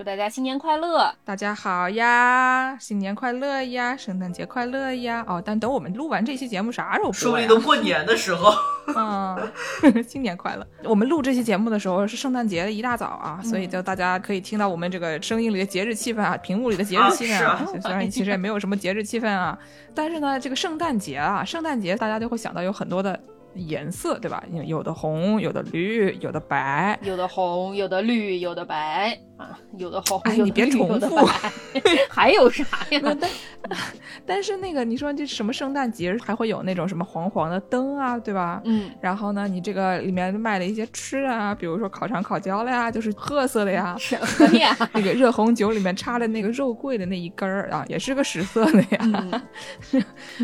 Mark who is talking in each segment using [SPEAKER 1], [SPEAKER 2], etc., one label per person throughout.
[SPEAKER 1] 祝大家新年快乐！
[SPEAKER 2] 大家好呀，新年快乐呀，圣诞节快乐呀！哦，但等我们录完这期节目啥时候播
[SPEAKER 3] 说不定都过年的时候。
[SPEAKER 2] 嗯，新年快乐！我们录这期节目的时候是圣诞节的一大早啊，所以就大家可以听到我们这个声音里的节日气氛啊，屏幕里的节日气氛啊。虽然其实也没有什么节日气氛啊，但是呢，这个圣诞节啊，圣诞节大家就会想到有很多的。颜色对吧？有的红，有的绿，有的白，
[SPEAKER 1] 有的红，有的绿，有的白啊，有的红，
[SPEAKER 2] 哎，你别重复，
[SPEAKER 1] 还有啥呀？
[SPEAKER 2] 但但是那个你说这什么圣诞节还会有那种什么黄黄的灯啊，对吧？
[SPEAKER 1] 嗯，
[SPEAKER 2] 然后呢，你这个里面卖的一些吃啊，比如说烤肠、烤焦了呀，就是褐色的呀，
[SPEAKER 1] 什么呀？
[SPEAKER 2] 那个热红酒里面插的那个肉桂的那一根儿啊，也是个屎色的呀。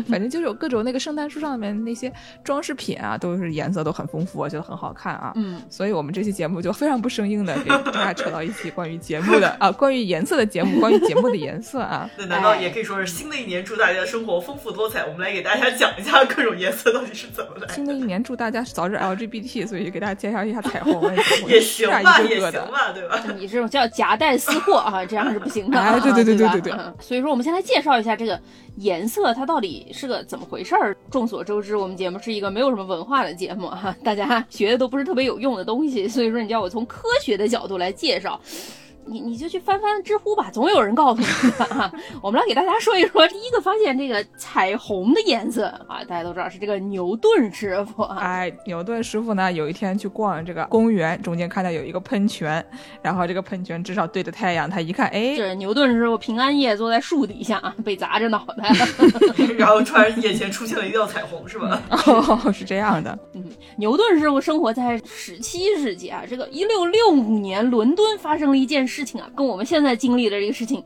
[SPEAKER 2] 反正就是有各种那个圣诞树上面那些装饰品。啊，都是颜色都很丰富，我觉得很好看啊。
[SPEAKER 1] 嗯，
[SPEAKER 2] 所以我们这期节目就非常不生硬的给大家扯到一起关于节目的 啊，关于颜色的节目，关于节目的颜色啊。
[SPEAKER 3] 那难道也可以说是新的一年祝大家生活丰富多彩？我们来给大家讲一下各种颜色到底是怎么来。
[SPEAKER 2] 新的一年祝大家早日 LGBT，所以就给大家介绍一下彩虹。
[SPEAKER 3] 也行吧，也行吧，对吧？
[SPEAKER 1] 你这种叫夹带私货啊，这样是不行的。
[SPEAKER 2] 哎，对对对对对对。
[SPEAKER 1] 所以说，我们先来介绍一下这个颜色，它到底是个怎么回事儿。众所周知，我们节目是一个没有什么文化的节目哈，大家学的都不是特别有用的东西，所以说你叫我从科学的角度来介绍。你你就去翻翻知乎吧，总有人告诉你啊。我们来给大家说一说，第一个发现这个彩虹的颜色啊，大家都知道是这个牛顿师傅。
[SPEAKER 2] 哎，牛顿师傅呢，有一天去逛这个公园，中间看到有一个喷泉，然后这个喷泉至少对着太阳，他一看，哎，
[SPEAKER 1] 这 牛顿师傅平安夜坐在树底下啊，被砸着脑袋，
[SPEAKER 3] 然后突然眼前出现了一道彩虹，是吧？
[SPEAKER 2] 哦，是这样的。
[SPEAKER 1] 嗯，牛顿师傅生活在十七世纪啊，这个一六六五年，伦敦发生了一件事。事情啊，跟我们现在经历的这个事情。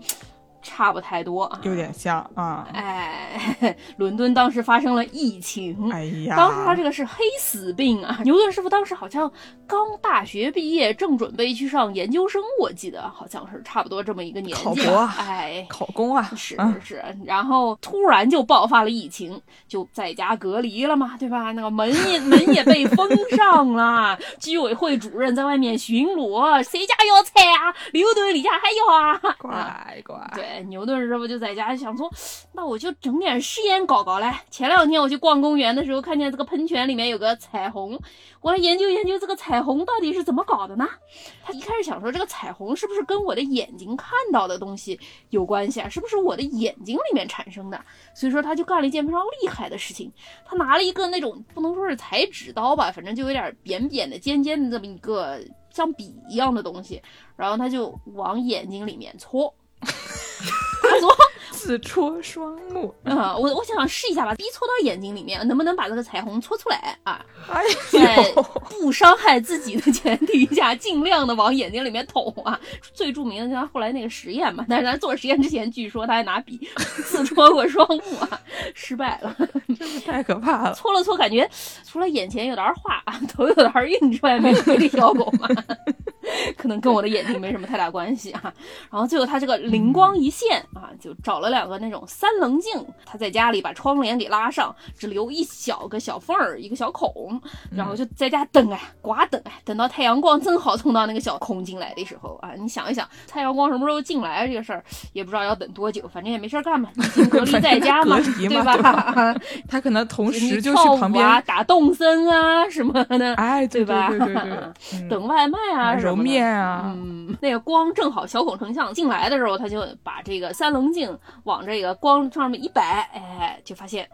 [SPEAKER 1] 差不太多啊，
[SPEAKER 2] 有点像啊。
[SPEAKER 1] 哎，伦敦当时发生了疫情，
[SPEAKER 2] 哎呀，
[SPEAKER 1] 当时他这个是黑死病啊。牛顿师傅当时好像刚大学毕业，正准备去上研究生，我记得好像是差不多这么一个年纪。
[SPEAKER 2] 考博，
[SPEAKER 1] 哎，
[SPEAKER 2] 考公啊，
[SPEAKER 1] 是是是。然后突然就爆发了疫情，就在家隔离了嘛，对吧？那个门也 门也被封上了，居委会主任在外面巡逻，谁家要菜啊？牛顿你家还要啊？
[SPEAKER 2] 乖乖，
[SPEAKER 1] 对。牛顿师傅就在家想说，那我就整点实验搞搞嘞。前两天我去逛公园的时候，看见这个喷泉里面有个彩虹，我来研究研究这个彩虹到底是怎么搞的呢？他一开始想说，这个彩虹是不是跟我的眼睛看到的东西有关系啊？是不是我的眼睛里面产生的？所以说他就干了一件非常厉害的事情，他拿了一个那种不能说是裁纸刀吧，反正就有点扁扁的、尖尖的这么一个像笔一样的东西，然后他就往眼睛里面戳。他说：“
[SPEAKER 2] 自戳双目
[SPEAKER 1] 啊，我我想试一下吧，逼戳到眼睛里面，能不能把这个彩虹戳出来啊？
[SPEAKER 2] 在
[SPEAKER 1] 不伤害自己的前提下，尽量的往眼睛里面捅啊。最著名的就是后来那个实验嘛，但是他做实验之前，据说他还拿笔 自戳过双目啊，失败了，
[SPEAKER 2] 真是太可怕了。
[SPEAKER 1] 搓了搓，感觉除了眼前有点花，头有点晕之外，没什么效果嘛。”可能跟我的眼睛没什么太大关系啊，然后最后他这个灵光一现啊，就找了两个那种三棱镜，他在家里把窗帘给拉上，只留一小个小缝儿，一个小孔，然后就在家等啊，刮等啊，等到太阳光正好从到那个小孔进来的时候啊，你想一想，太阳光什么时候进来这个事儿，也不知道要等多久，反正也没事干嘛，隔离在家嘛，对吧？
[SPEAKER 2] 他可能同时就去旁边
[SPEAKER 1] 打动森啊什么的，
[SPEAKER 2] 哎，
[SPEAKER 1] 对吧？
[SPEAKER 2] 对对对，
[SPEAKER 1] 等外卖啊什么。
[SPEAKER 2] 面啊，
[SPEAKER 1] 嗯，那个光正好小孔成像进来的时候，他就把这个三棱镜往这个光上面一摆，哎，就发现，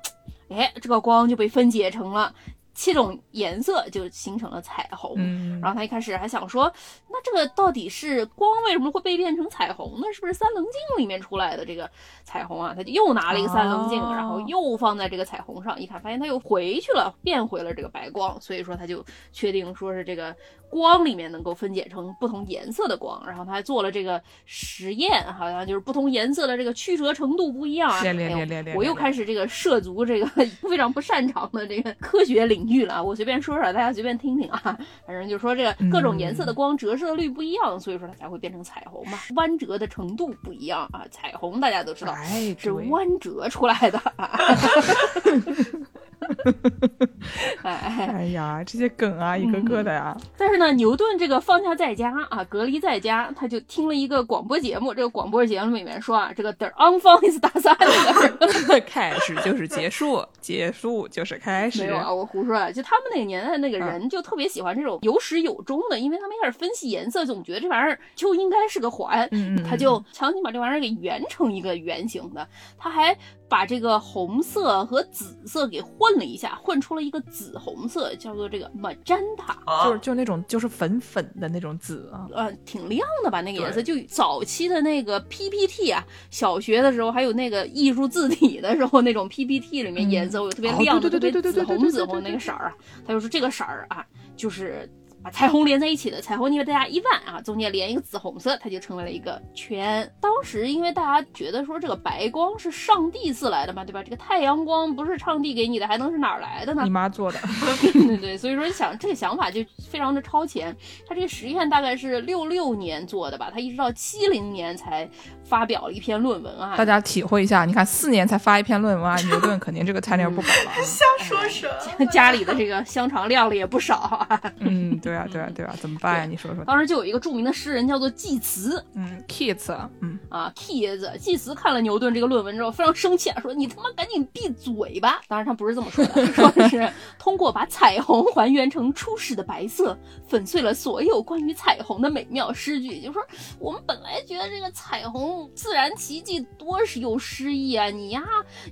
[SPEAKER 1] 哎，这个光就被分解成了七种颜色就形成了彩虹。
[SPEAKER 2] 嗯，
[SPEAKER 1] 然后他一开始还想说，那这个到底是光为什么会被变成彩虹呢？是不是三棱镜里面出来的这个彩虹啊？他就又拿了一个三棱镜，
[SPEAKER 2] 哦
[SPEAKER 1] 然后又放在这个彩虹上，一看发现它又回去了，变回了这个白光，所以说他就确定说是这个光里面能够分解成不同颜色的光。然后他还做了这个实验，好像就是不同颜色的这个曲折程度不一样我又开始这个涉足这个 非常不擅长的这个科学领域了啊。我随便说说，大家随便听听啊。反正就说这个各种颜色的光折射率不一样，所以说它才会变成彩虹嘛。弯折的程度不一样啊，彩虹大家都知道
[SPEAKER 2] 哎，
[SPEAKER 1] 是弯折出来的。哎，
[SPEAKER 2] 哎呀，这些梗啊，一个个的呀，
[SPEAKER 1] 但是呢，牛顿这个放假在家啊，隔离在家，他就听了一个广播节目。这个广播节目里面说啊，这个 the enfant is 大三的
[SPEAKER 2] 开始就是结束，结束就是开始
[SPEAKER 1] 没。有啊，我胡说啊。就他们那个年代那个人就特别喜欢这种有始有终的，因为他们一开始分析颜色，总觉得这玩意儿就应该是个环，他就强行把这玩意儿给圆成一个圆形的。他还把这个红色和紫色给混了一下，混出了一个紫红色，叫做这个 magenta。
[SPEAKER 3] 啊
[SPEAKER 2] 就是就那种就是粉粉的那种紫啊，
[SPEAKER 1] 呃，挺亮的吧？那个颜色，就早期的那个 PPT 啊，小学的时候还有那个艺术字体的时候，那种 PPT 里面颜色有特别
[SPEAKER 2] 哦
[SPEAKER 1] 亮的、
[SPEAKER 2] 对对
[SPEAKER 1] 特别紫
[SPEAKER 2] 对对对对对
[SPEAKER 1] 红紫红那个色儿啊。他就说这个色儿啊，就是把彩虹连在一起的，彩虹因为大家一万啊，中间连一个紫红色，它就成为了一个圈。当时因为大家觉得说这个白光是上帝赐来的嘛，对吧？这个太阳光不是上帝给你的，还能是哪儿来的呢
[SPEAKER 2] 你？妈做的，
[SPEAKER 1] 对对，所以说想这个想法就非常的超前。他这个实验大概是六六年做的吧，他一直到七零年才发表了一篇论文啊
[SPEAKER 2] 大。家体会一下。你看，四年才发一篇论文啊，牛顿肯定这个材料不保了啊。
[SPEAKER 3] 瞎说什么？
[SPEAKER 1] 家里的这个香肠晾了也不少啊。
[SPEAKER 2] 嗯，对啊，对啊，对啊，怎么办呀？你说说。
[SPEAKER 1] 当时就有一个著名的诗人叫做济慈
[SPEAKER 2] 嗯，kids，嗯，
[SPEAKER 1] 啊，Keats。济慈看了牛顿这个论文之后非常生气啊，说你他妈赶紧闭嘴吧！当然他不是这么说的，说是 通过把彩虹还原成初始的白色，粉碎了所有关于彩虹的美妙诗句。就是说我们本来觉得这个彩虹自然奇迹多是有诗意啊，你呀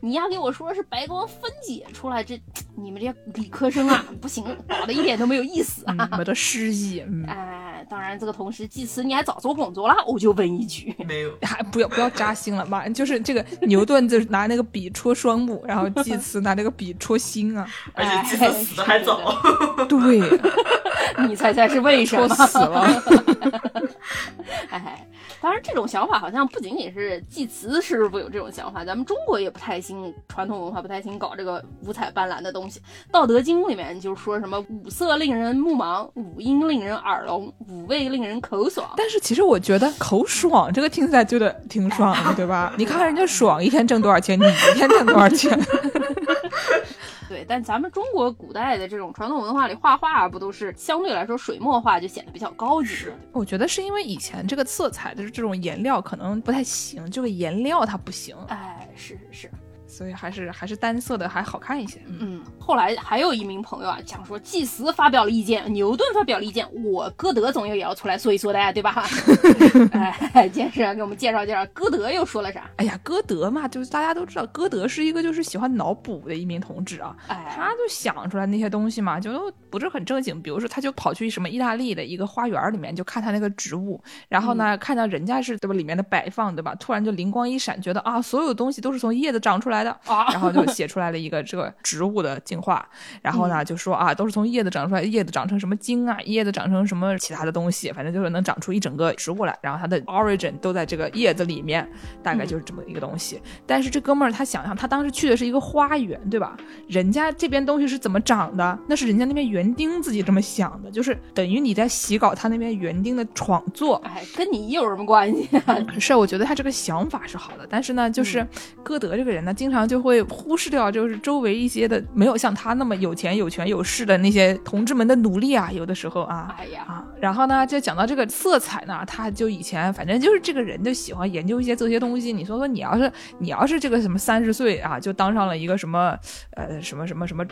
[SPEAKER 1] 你呀给我说是白光分解出来，这 你们这些理科生啊不行，搞得一点都没有意思啊。
[SPEAKER 2] 嗯，没得诗意，嗯，
[SPEAKER 1] 哎，当然这个同时祭慈你还早做工作了，我就问一句，
[SPEAKER 3] 没有，
[SPEAKER 2] 还不要不要扎心了，嘛，就是这个牛顿就是拿那个笔戳双目，然后 祭慈拿那个笔戳心啊，
[SPEAKER 3] 而且
[SPEAKER 1] 哎
[SPEAKER 3] 祭司死的还早。
[SPEAKER 2] 对，
[SPEAKER 1] 你猜猜是为什
[SPEAKER 2] 戳
[SPEAKER 1] 么？
[SPEAKER 2] 死了。
[SPEAKER 1] 哎，当然，这种想法好像不仅仅是祭慈师傅有这种想法，咱们中国也不太兴传统文化，不太兴搞这个五彩斑斓的东西。《道德经》里面就说什么五色令人目盲，五音令人耳聋，五味令人口爽。
[SPEAKER 2] 但是其实我觉得口爽这个听起来觉得挺爽的，对吧？你看看人家爽一天挣多少钱，你一天挣多少钱？
[SPEAKER 1] 对，但咱们中国古代的这种传统文化里，画画不都是相对来说水墨画就显得比较高级了？
[SPEAKER 2] 我觉得是因为以前这个色彩的这种颜料可能不太行，这个颜料它不行，
[SPEAKER 1] 哎，是是是。
[SPEAKER 2] 所以还是还是单色的还好看一些。嗯
[SPEAKER 1] 嗯，后来还有一名朋友啊讲说，祭司发表了意见，牛顿发表了意见，我歌德总有也要出来说一说的呀，对吧？哎，健身给我们介绍介绍，歌德又说了啥？
[SPEAKER 2] 哎呀，歌德嘛，就是大家都知道，歌德是一个就是喜欢脑补的一名同志啊。
[SPEAKER 1] 哎，
[SPEAKER 2] 他就想出来那些东西嘛，就都不是很正经。比如说，他就跑去什么意大利的一个花园里面，就看他那个植物，然后呢，看到人家是对吧，里面的摆放对吧，突然就灵光一闪，觉得啊，所有东西都是从叶子长出来的，
[SPEAKER 1] 啊
[SPEAKER 2] 然后就写出来了一个这个植物的进化。然后呢，就说啊，都是从叶子长出来，叶子长成什么茎啊，叶子长成什么其他的东西，反正就是能长出一整个植物来。然后它的 origin 都在这个叶子里面，大概就是这么一个东西。但是这哥们儿他想想，他当时去的是一个花园，对吧？人家这边东西是怎么长的？那是人家那边园丁自己这么想的，就是等于你在洗稿他那边园丁的创作。
[SPEAKER 1] 哎，跟你有什么关系啊？
[SPEAKER 2] 是，我觉得他这个想法是好的，但是呢，就是歌德这个人呢，经常就会忽视掉，就是周围一些的没有像他那么有钱、有权、有势的那些同志们的努力啊，有的时候啊。
[SPEAKER 1] 哎呀，
[SPEAKER 2] 啊，然后呢，就讲到这个色彩呢，他就以前反正就是这个人就喜欢研究一些这些东西。你说说，你要是你要是这个什么三十岁啊，就当上了一个什么呃什么什么什么，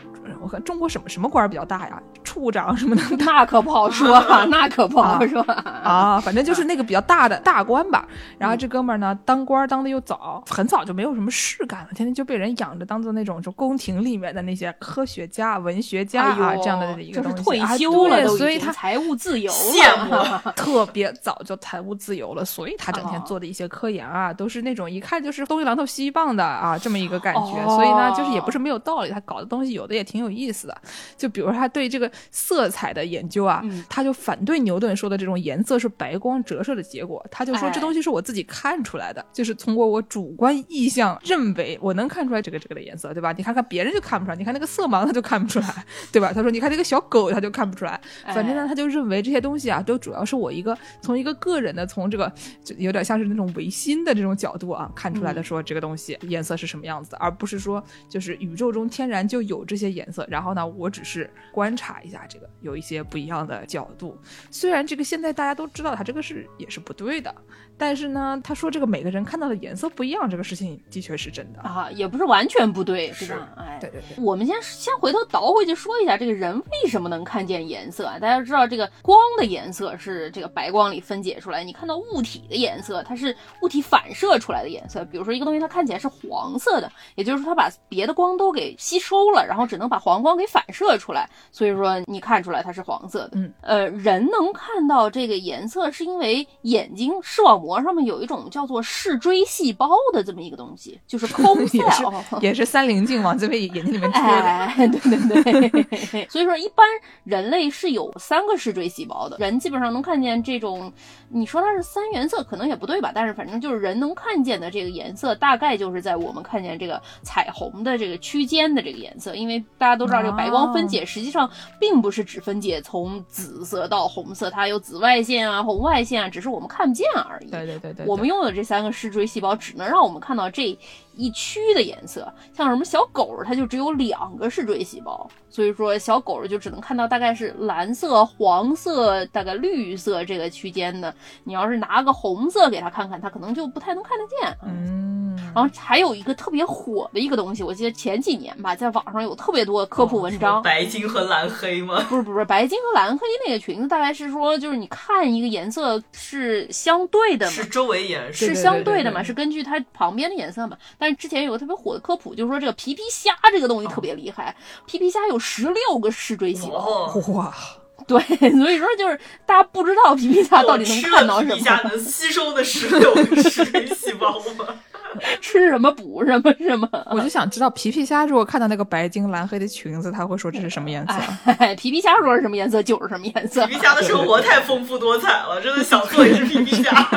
[SPEAKER 2] 我看中国什么什么官比较大呀，处长什么的
[SPEAKER 1] 那可不好说啊，那可不好说啊。
[SPEAKER 2] 啊，反正就是那个比较大的大官吧。然后这哥们儿呢，当官当的又早，很早就没有什么事干了，天天天就被人养着，当做那种就宫廷里面的那些科学家、文学家啊、
[SPEAKER 1] 哎
[SPEAKER 2] 这样的一个
[SPEAKER 1] 这是
[SPEAKER 2] 东西。啊
[SPEAKER 1] 退休了，
[SPEAKER 2] 对所以他
[SPEAKER 1] 财务自由
[SPEAKER 3] 羡
[SPEAKER 1] 了。
[SPEAKER 3] 慕
[SPEAKER 2] 特别早就财务自由了，所以他整天
[SPEAKER 1] 哦
[SPEAKER 2] 做的一些科研啊，都是那种一看就是东一榔头西一棒的啊，这么一个感觉。
[SPEAKER 1] 哦
[SPEAKER 2] 所以呢，就是也不是没有道理，他搞的东西有的也挺有意思的。就比如他对这个色彩的研究啊，
[SPEAKER 1] 嗯
[SPEAKER 2] 他就反对牛顿说的这种颜色是白光折射的结果，他就说
[SPEAKER 1] 哎
[SPEAKER 2] 这东西是我自己看出来的，就是通过我主观意向认为我能看出来这个这个的颜色，对吧？你看看别人就看不出来，你看那个色盲他就看不出来，对吧？他说你看那个小狗他就看不出来，反正呢，
[SPEAKER 1] 哎
[SPEAKER 2] 他就认为这些东西啊，都主要是我一个从一个个人的，从这个就有点像是那种唯心的这种角度啊看出来的，
[SPEAKER 1] 嗯
[SPEAKER 2] 说这个东西颜色是什么样子的，而不是说就是宇宙中天然就有这些颜色，然后呢，我只是观察一下这个有一些不一样的角度。虽然这个现在大家都知道它这个是也是不对的，但是呢，他说这个每个人看到的颜色不一样，这个事情的确是真的。
[SPEAKER 1] 啊，也不是完全不对，对
[SPEAKER 3] 是
[SPEAKER 1] 吧？哎，
[SPEAKER 2] 对对对，
[SPEAKER 1] 我们先先回头倒回去说一下，这个人为什么能看见颜色啊？大家知道，这个光的颜色是这个白光里分解出来，你看到物体的颜色，它是物体反射出来的颜色。比如说一个东西，它看起来是黄色的，也就是说它把别的光都给吸收了，然后只能把黄光给反射出来，所以说你看出来它是黄色的。
[SPEAKER 2] 嗯，
[SPEAKER 1] 呃，人能看到这个颜色，是因为眼睛视网膜上面有一种叫做视锥细胞的这么一个东西，就是
[SPEAKER 2] 是
[SPEAKER 1] cell。
[SPEAKER 2] 也是三棱镜往这边眼睛里面。
[SPEAKER 1] 哎，对对对，所以说一般人类是有三个视锥细胞的，人基本上能看见这种，你说它是三原色可能也不对吧，但是反正就是人能看见的这个颜色，大概就是在我们看见这个彩虹的这个区间的这个颜色，因为大家都知道这个白光分解实际上并不是只分解从紫色到红色，它有紫外线啊、红外线啊，只是我们看不见而已。
[SPEAKER 2] 对对对对，
[SPEAKER 1] 我们拥有的这三个视锥细胞只能让我们看到这一区的颜色，像什么小狗，它就只有两个视锥细胞，所以说小狗儿就只能看到大概是蓝色、黄色、大概绿色这个区间的。你要是拿个红色给它看看，它可能就不太能看得见。
[SPEAKER 2] 嗯，
[SPEAKER 1] 然后还有一个特别火的一个东西，我记得前几年吧，在网上有特别多科普文章，
[SPEAKER 3] 白金和蓝黑吗？
[SPEAKER 1] 不是不是，白金和蓝黑那个裙子大概是说，就是你看一个颜色是相对的嘛，
[SPEAKER 3] 是周围颜色
[SPEAKER 1] 是相对的嘛，是根据它旁边的颜色嘛。但是之前有个特别火的科普，就是说这个皮皮虾这个东西特别厉害，皮皮虾有十六个视锥细胞，
[SPEAKER 3] 哦，
[SPEAKER 2] 哇，
[SPEAKER 1] 对，所以说就是大家不知道皮皮虾到底能看到什
[SPEAKER 3] 皮虾，能吸收的十六个视锥细胞吗？
[SPEAKER 1] 吃什么补什么什么。
[SPEAKER 2] 我就想知道皮皮虾如果看到那个白金蓝黑的裙子，他会说这是什么颜色？
[SPEAKER 1] 哎，皮皮虾说是什么颜色就是什么颜色
[SPEAKER 3] 皮。皮虾的生活太丰富多彩了，真的想做一只皮皮虾。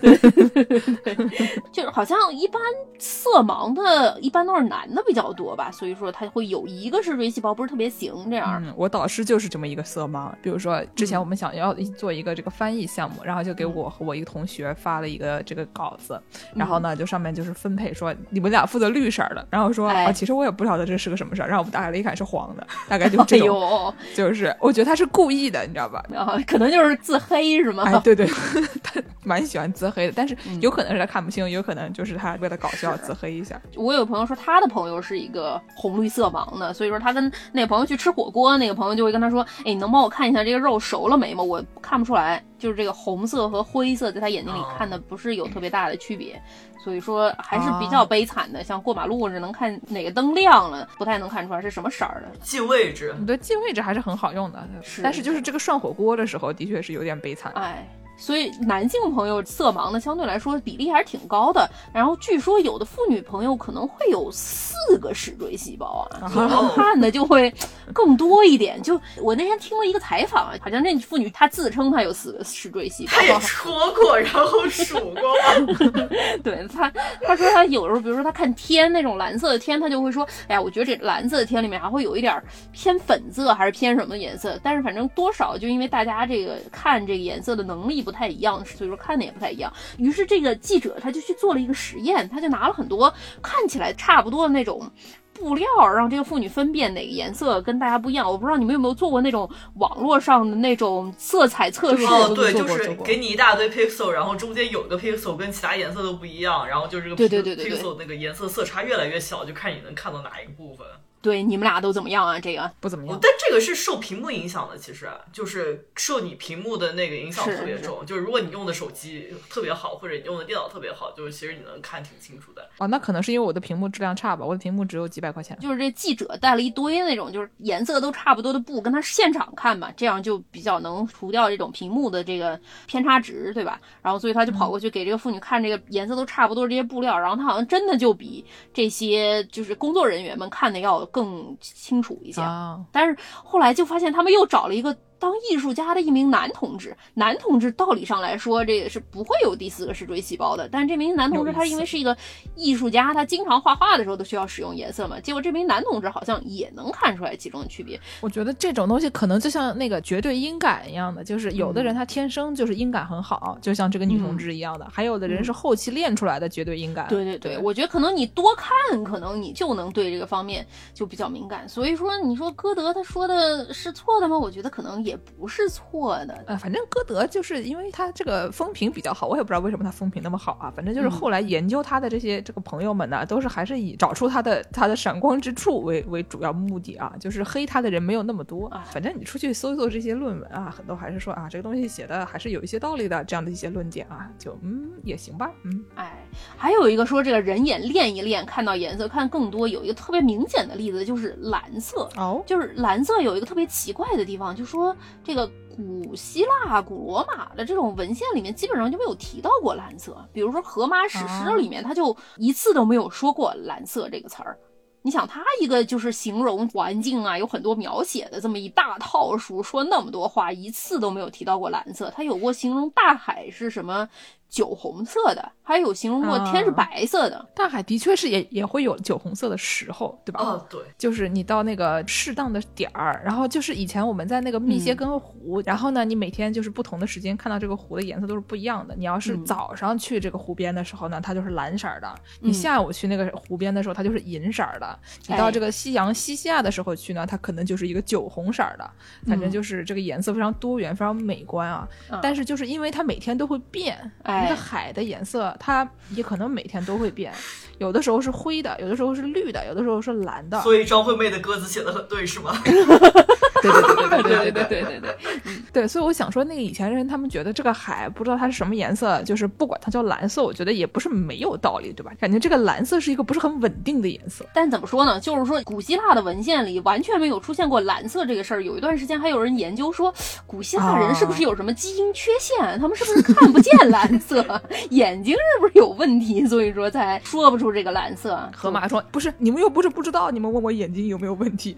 [SPEAKER 1] 就 是好像一般色盲的，一般都是男的比较多吧，所以说他会有一个是锥细胞不是特别行这样。
[SPEAKER 2] 嗯，我导师就是这么一个色盲。比如说，之前我们想要做一个这个翻译项目，然后就给我和我一个同学发了一个这个稿子，然后呢，就上面就是分配说你们俩负责绿色的，然后说
[SPEAKER 1] 哎
[SPEAKER 2] 啊，其实我也不晓得这是个什么事儿，然后我们打开了一看是黄的，大概就这
[SPEAKER 1] 哎
[SPEAKER 2] 种，
[SPEAKER 1] 呦，
[SPEAKER 2] 就是我觉得他是故意的，你知道吧？
[SPEAKER 1] 啊，可能就是自黑是吗？
[SPEAKER 2] 哎，对对，他蛮喜欢自黑的，但是
[SPEAKER 1] 嗯
[SPEAKER 2] 有可能是他看不清，有可能就是他为了搞笑自黑一下。
[SPEAKER 1] 我有朋友说他的朋友是一个红绿色盲的，所以说他跟那个朋友去吃火锅，那个朋友就会跟他说：“哎，你能帮我看一下这个肉熟了没吗？我看不出来，就是这个红色和灰色在他眼睛里看的不是有特别大的区别，所以说还是比较悲惨的。像过马路只能看哪个灯亮了，不太能看出来是什么色儿的。
[SPEAKER 3] 记位置，
[SPEAKER 2] 对，记位置还是很好用的，
[SPEAKER 1] 是
[SPEAKER 2] 但是就是这个涮火锅的时候，的确是有点悲惨。
[SPEAKER 1] 哎。”所以男性朋友色盲的相对来说比例还是挺高的，然后据说有的妇女朋友可能会有四个视锥细胞啊，所以说看的就会更多一点。就我那天听了一个采访，好像那妇女她自称她有四个视锥细胞
[SPEAKER 3] 她，也戳过，然后数过？
[SPEAKER 1] 对她，她说她有时候，比如说她看天那种蓝色的天，她就会说，哎呀，我觉得这蓝色的天里面还会有一点偏粉色，还是偏什么颜色？但是反正多少就因为大家这个看这个颜色的能力不太一样，所以说看的也不太一样。于是这个记者他就去做了一个实验，他就拿了很多看起来差不多的那种。布料让这个妇女分辨哪个颜色跟大家不一样。我不知道你们有没有做过那种网络上的那种色彩测试，
[SPEAKER 3] 哦，对，就是给你一大堆 pixel，然后中间有个 pixel 跟其他颜色都不一样，然后就是这个
[SPEAKER 1] 对对对对对
[SPEAKER 3] pixel 那个颜色色差越来越小，就看你能看到哪一个部分。
[SPEAKER 1] 对，你们俩都怎么样啊？这个
[SPEAKER 2] 不怎么样。
[SPEAKER 3] 但这个是受屏幕影响的，其实就是受你屏幕的那个影响特别重。就是如果你用的手机特别好，或者你用的电脑特别好，就是其实你能看挺清楚的。
[SPEAKER 2] 哦，那可能是因为我的屏幕质量差吧，我的屏幕只有几百块钱。
[SPEAKER 1] 就是这记者带了一堆那种就是颜色都差不多的布，跟他现场看嘛，这样就比较能除掉这种屏幕的这个偏差值，对吧？然后所以他就跑过去给这个妇女看这个颜色都差不多这些布料，然后他好像真的就比这些就是工作人员们看的要更清楚一些。
[SPEAKER 2] 啊，
[SPEAKER 1] 但是后来就发现他们又找了一个当艺术家的一名男同志。男同志道理上来说，这个是不会有第四个视锥细胞的。但是这名男同志他因为是一个艺术家，他经常画画的时候都需要使用颜色嘛。结果这名男同志好像也能看出来其中的区别。
[SPEAKER 2] 我觉得这种东西可能就像那个绝对音感一样的，就是有的人他天生就是音感很好，就像这个女同志一样的，还有的人是后期练出来的绝对音感。
[SPEAKER 1] 对对对，我觉得可能你多看，可能你就能对这个方面就比较敏感。所以说，你说歌德他说的是错的吗？我觉得可能也不是错的。
[SPEAKER 2] 呃，反正歌德就是因为他这个风评比较好，我也不知道为什么他风评那么好啊。反正就是后来研究他的这些这个朋友们呢，都是还是以找出他的他的闪光之处为为主要目的啊，就是黑他的人没有那么多
[SPEAKER 1] 啊。
[SPEAKER 2] 反正你出去搜一搜这些论文啊，很多还是说啊这个东西写的还是有一些道理的，这样的一些论点啊，就嗯也行吧，嗯。
[SPEAKER 1] 哎，还有一个说这个人眼练一练，看到颜色看更多，有一个特别明显的例子就是蓝色。
[SPEAKER 2] 哦，
[SPEAKER 1] 就是蓝色有一个特别奇怪的地方，就说这个古希腊、古罗马的这种文献里面基本上就没有提到过蓝色，比如说《荷马史诗》里面，他就一次都没有说过蓝色这个词儿。你想，他一个就是形容环境啊，有很多描写的这么一大套书，说那么多话，一次都没有提到过蓝色。他有过形容大海是什么酒红色的，还有形容过天是白色的。
[SPEAKER 2] 大海的确是也也会有酒红色的时候，对吧？
[SPEAKER 3] 哦，对，
[SPEAKER 2] 就是你到那个适当的点儿，然后就是以前我们在那个密歇根湖，然后呢，你每天就是不同的时间看到这个湖的颜色都是不一样的。你要是
[SPEAKER 1] 嗯
[SPEAKER 2] 早上去这个湖边的时候呢，它就是蓝色儿的；你
[SPEAKER 1] 嗯
[SPEAKER 2] 下午去那个湖边的时候，它就是银色儿的；你到这个夕阳西下的时候去呢，它可能就是一个酒红色的。反正就是这个颜色非常多元，非常美观啊。
[SPEAKER 1] 嗯
[SPEAKER 2] 但是就是因为它每天都会变，
[SPEAKER 1] 哎
[SPEAKER 2] 一个海的颜色它也可能每天都会变，有的时候是灰的，有的时候是绿的，有的时候是蓝的。
[SPEAKER 3] 所以张惠妹的歌词写的很对，是吗？
[SPEAKER 2] 对对对对对对对对
[SPEAKER 1] 对对对，
[SPEAKER 2] 对，所以我想说，那个以前人他们觉得这个海不知道它是什么颜色，就是不管它叫蓝色，我觉得也不是没有道理，对吧？感觉这个蓝色是一个不是很稳定的颜色。
[SPEAKER 1] 但怎么说呢？就是说，古希腊的文献里完全没有出现过蓝色这个事儿。有一段时间还有人研究说，古希腊人是不是有什么基因缺陷？他们是不是看不见蓝色？眼睛是不是有问题？所以说才说不出这个蓝色。
[SPEAKER 2] 河马说：“不是，你们又不是不知道，你们问我眼睛有没有问题。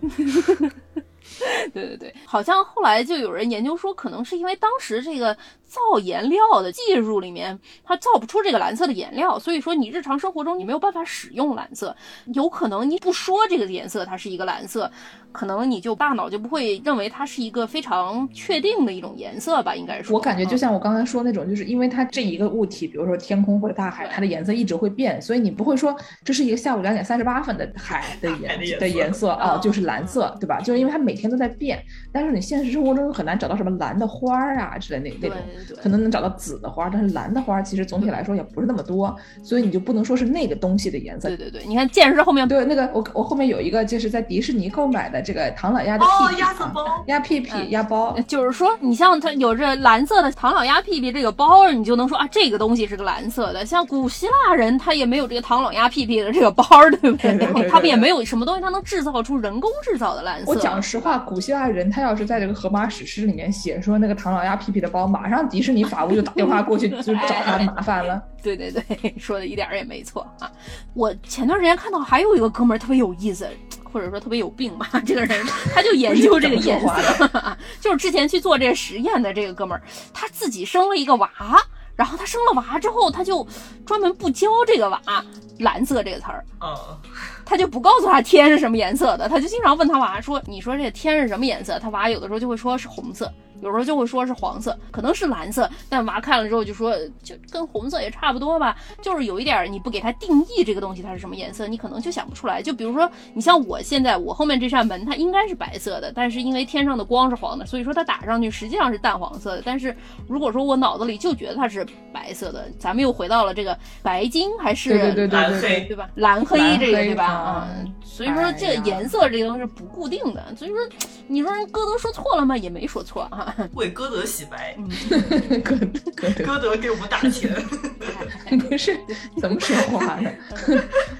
[SPEAKER 1] 对对对，好像后来就有人研究说，可能是因为当时这个造颜料的技术里面，它造不出这个蓝色的颜料，所以说你日常生活中你没有办法使用蓝色。有可能你不说这个颜色它是一个蓝色，可能你就大脑就不会认为它是一个非常确定的一种颜色吧，应该说。
[SPEAKER 4] 我感觉就
[SPEAKER 1] 嗯
[SPEAKER 4] 像我刚才说那种，就是因为它这一个物体，比如说天空或者大海，它的颜色一直会变，所以你不会说这是一个下午两点三十八分的海的
[SPEAKER 3] 颜 色
[SPEAKER 4] 的颜色啊
[SPEAKER 1] 哦，
[SPEAKER 4] 就是蓝色，对吧？就是因为它每天都在变，但是你现实生活中很难找到什么蓝的花儿啊之类那那种，
[SPEAKER 1] 对
[SPEAKER 4] 可能能找到紫的花，但是蓝的花其实总体来说也不是那么多，所以你就不能说是那个东西的颜色
[SPEAKER 1] 对。对对，你看剑士后面
[SPEAKER 4] 对，那个我我后面有一个就是在迪士尼购买的这个唐老鸭的
[SPEAKER 3] 哦
[SPEAKER 4] 屁屁啊
[SPEAKER 3] 鸭子包
[SPEAKER 4] 鸭屁屁
[SPEAKER 1] 嗯
[SPEAKER 4] 鸭包，
[SPEAKER 1] 就是说，你像它有这蓝色的唐老鸭屁屁这个包，你就能说啊，这个东西是个蓝色的。像古希腊人，他也没有这个唐老鸭屁屁的这个包，对不对？
[SPEAKER 4] 对对对对
[SPEAKER 1] 他们也没有什么东西，他能制造出人工制造的蓝色。
[SPEAKER 4] 我讲实话，古希腊人他要是在这个荷马史诗里面写说那个唐老鸭屁屁的包，马上迪士尼法务就打电话过去 就找他麻烦了。
[SPEAKER 1] 对对对，说的一点儿也没错啊。我前段时间看到还有一个哥们儿特别有意思，或者说特别有病吧，这个人他就研究这个颜
[SPEAKER 4] 不是
[SPEAKER 1] 色，就是之前去做这个实验的这个哥们儿，他自己生了一个娃。然后他生了娃之后，他就专门不教这个娃蓝色这个词儿，
[SPEAKER 3] 嗯，
[SPEAKER 1] 他就不告诉他天是什么颜色的，他就经常问他娃说：“你说这天是什么颜色？”他娃有的时候就会说是红色，有时候就会说是黄色，可能是蓝色，但娃看了之后就说，就跟红色也差不多吧，就是有一点你不给它定义这个东西它是什么颜色，你可能就想不出来。就比如说，你像我现在我后面这扇门，它应该是白色的，但是因为天上的光是黄的，所以说它打上去实际上是淡黄色的。但是如果说我脑子里就觉得它是白色的，咱们又回到了这个白金还是
[SPEAKER 2] 对对对对
[SPEAKER 3] 蓝
[SPEAKER 2] 对
[SPEAKER 3] 黑
[SPEAKER 1] 对吧？蓝黑这个对吧？
[SPEAKER 2] 啊
[SPEAKER 1] 嗯，所以说这个颜色这个东西是不固定的，所以说你说人歌德说错了吗？也没说错啊。
[SPEAKER 3] 为歌德洗白，
[SPEAKER 2] 可可得
[SPEAKER 3] 歌德给我们打钱。
[SPEAKER 2] 不是 怎么说话呢？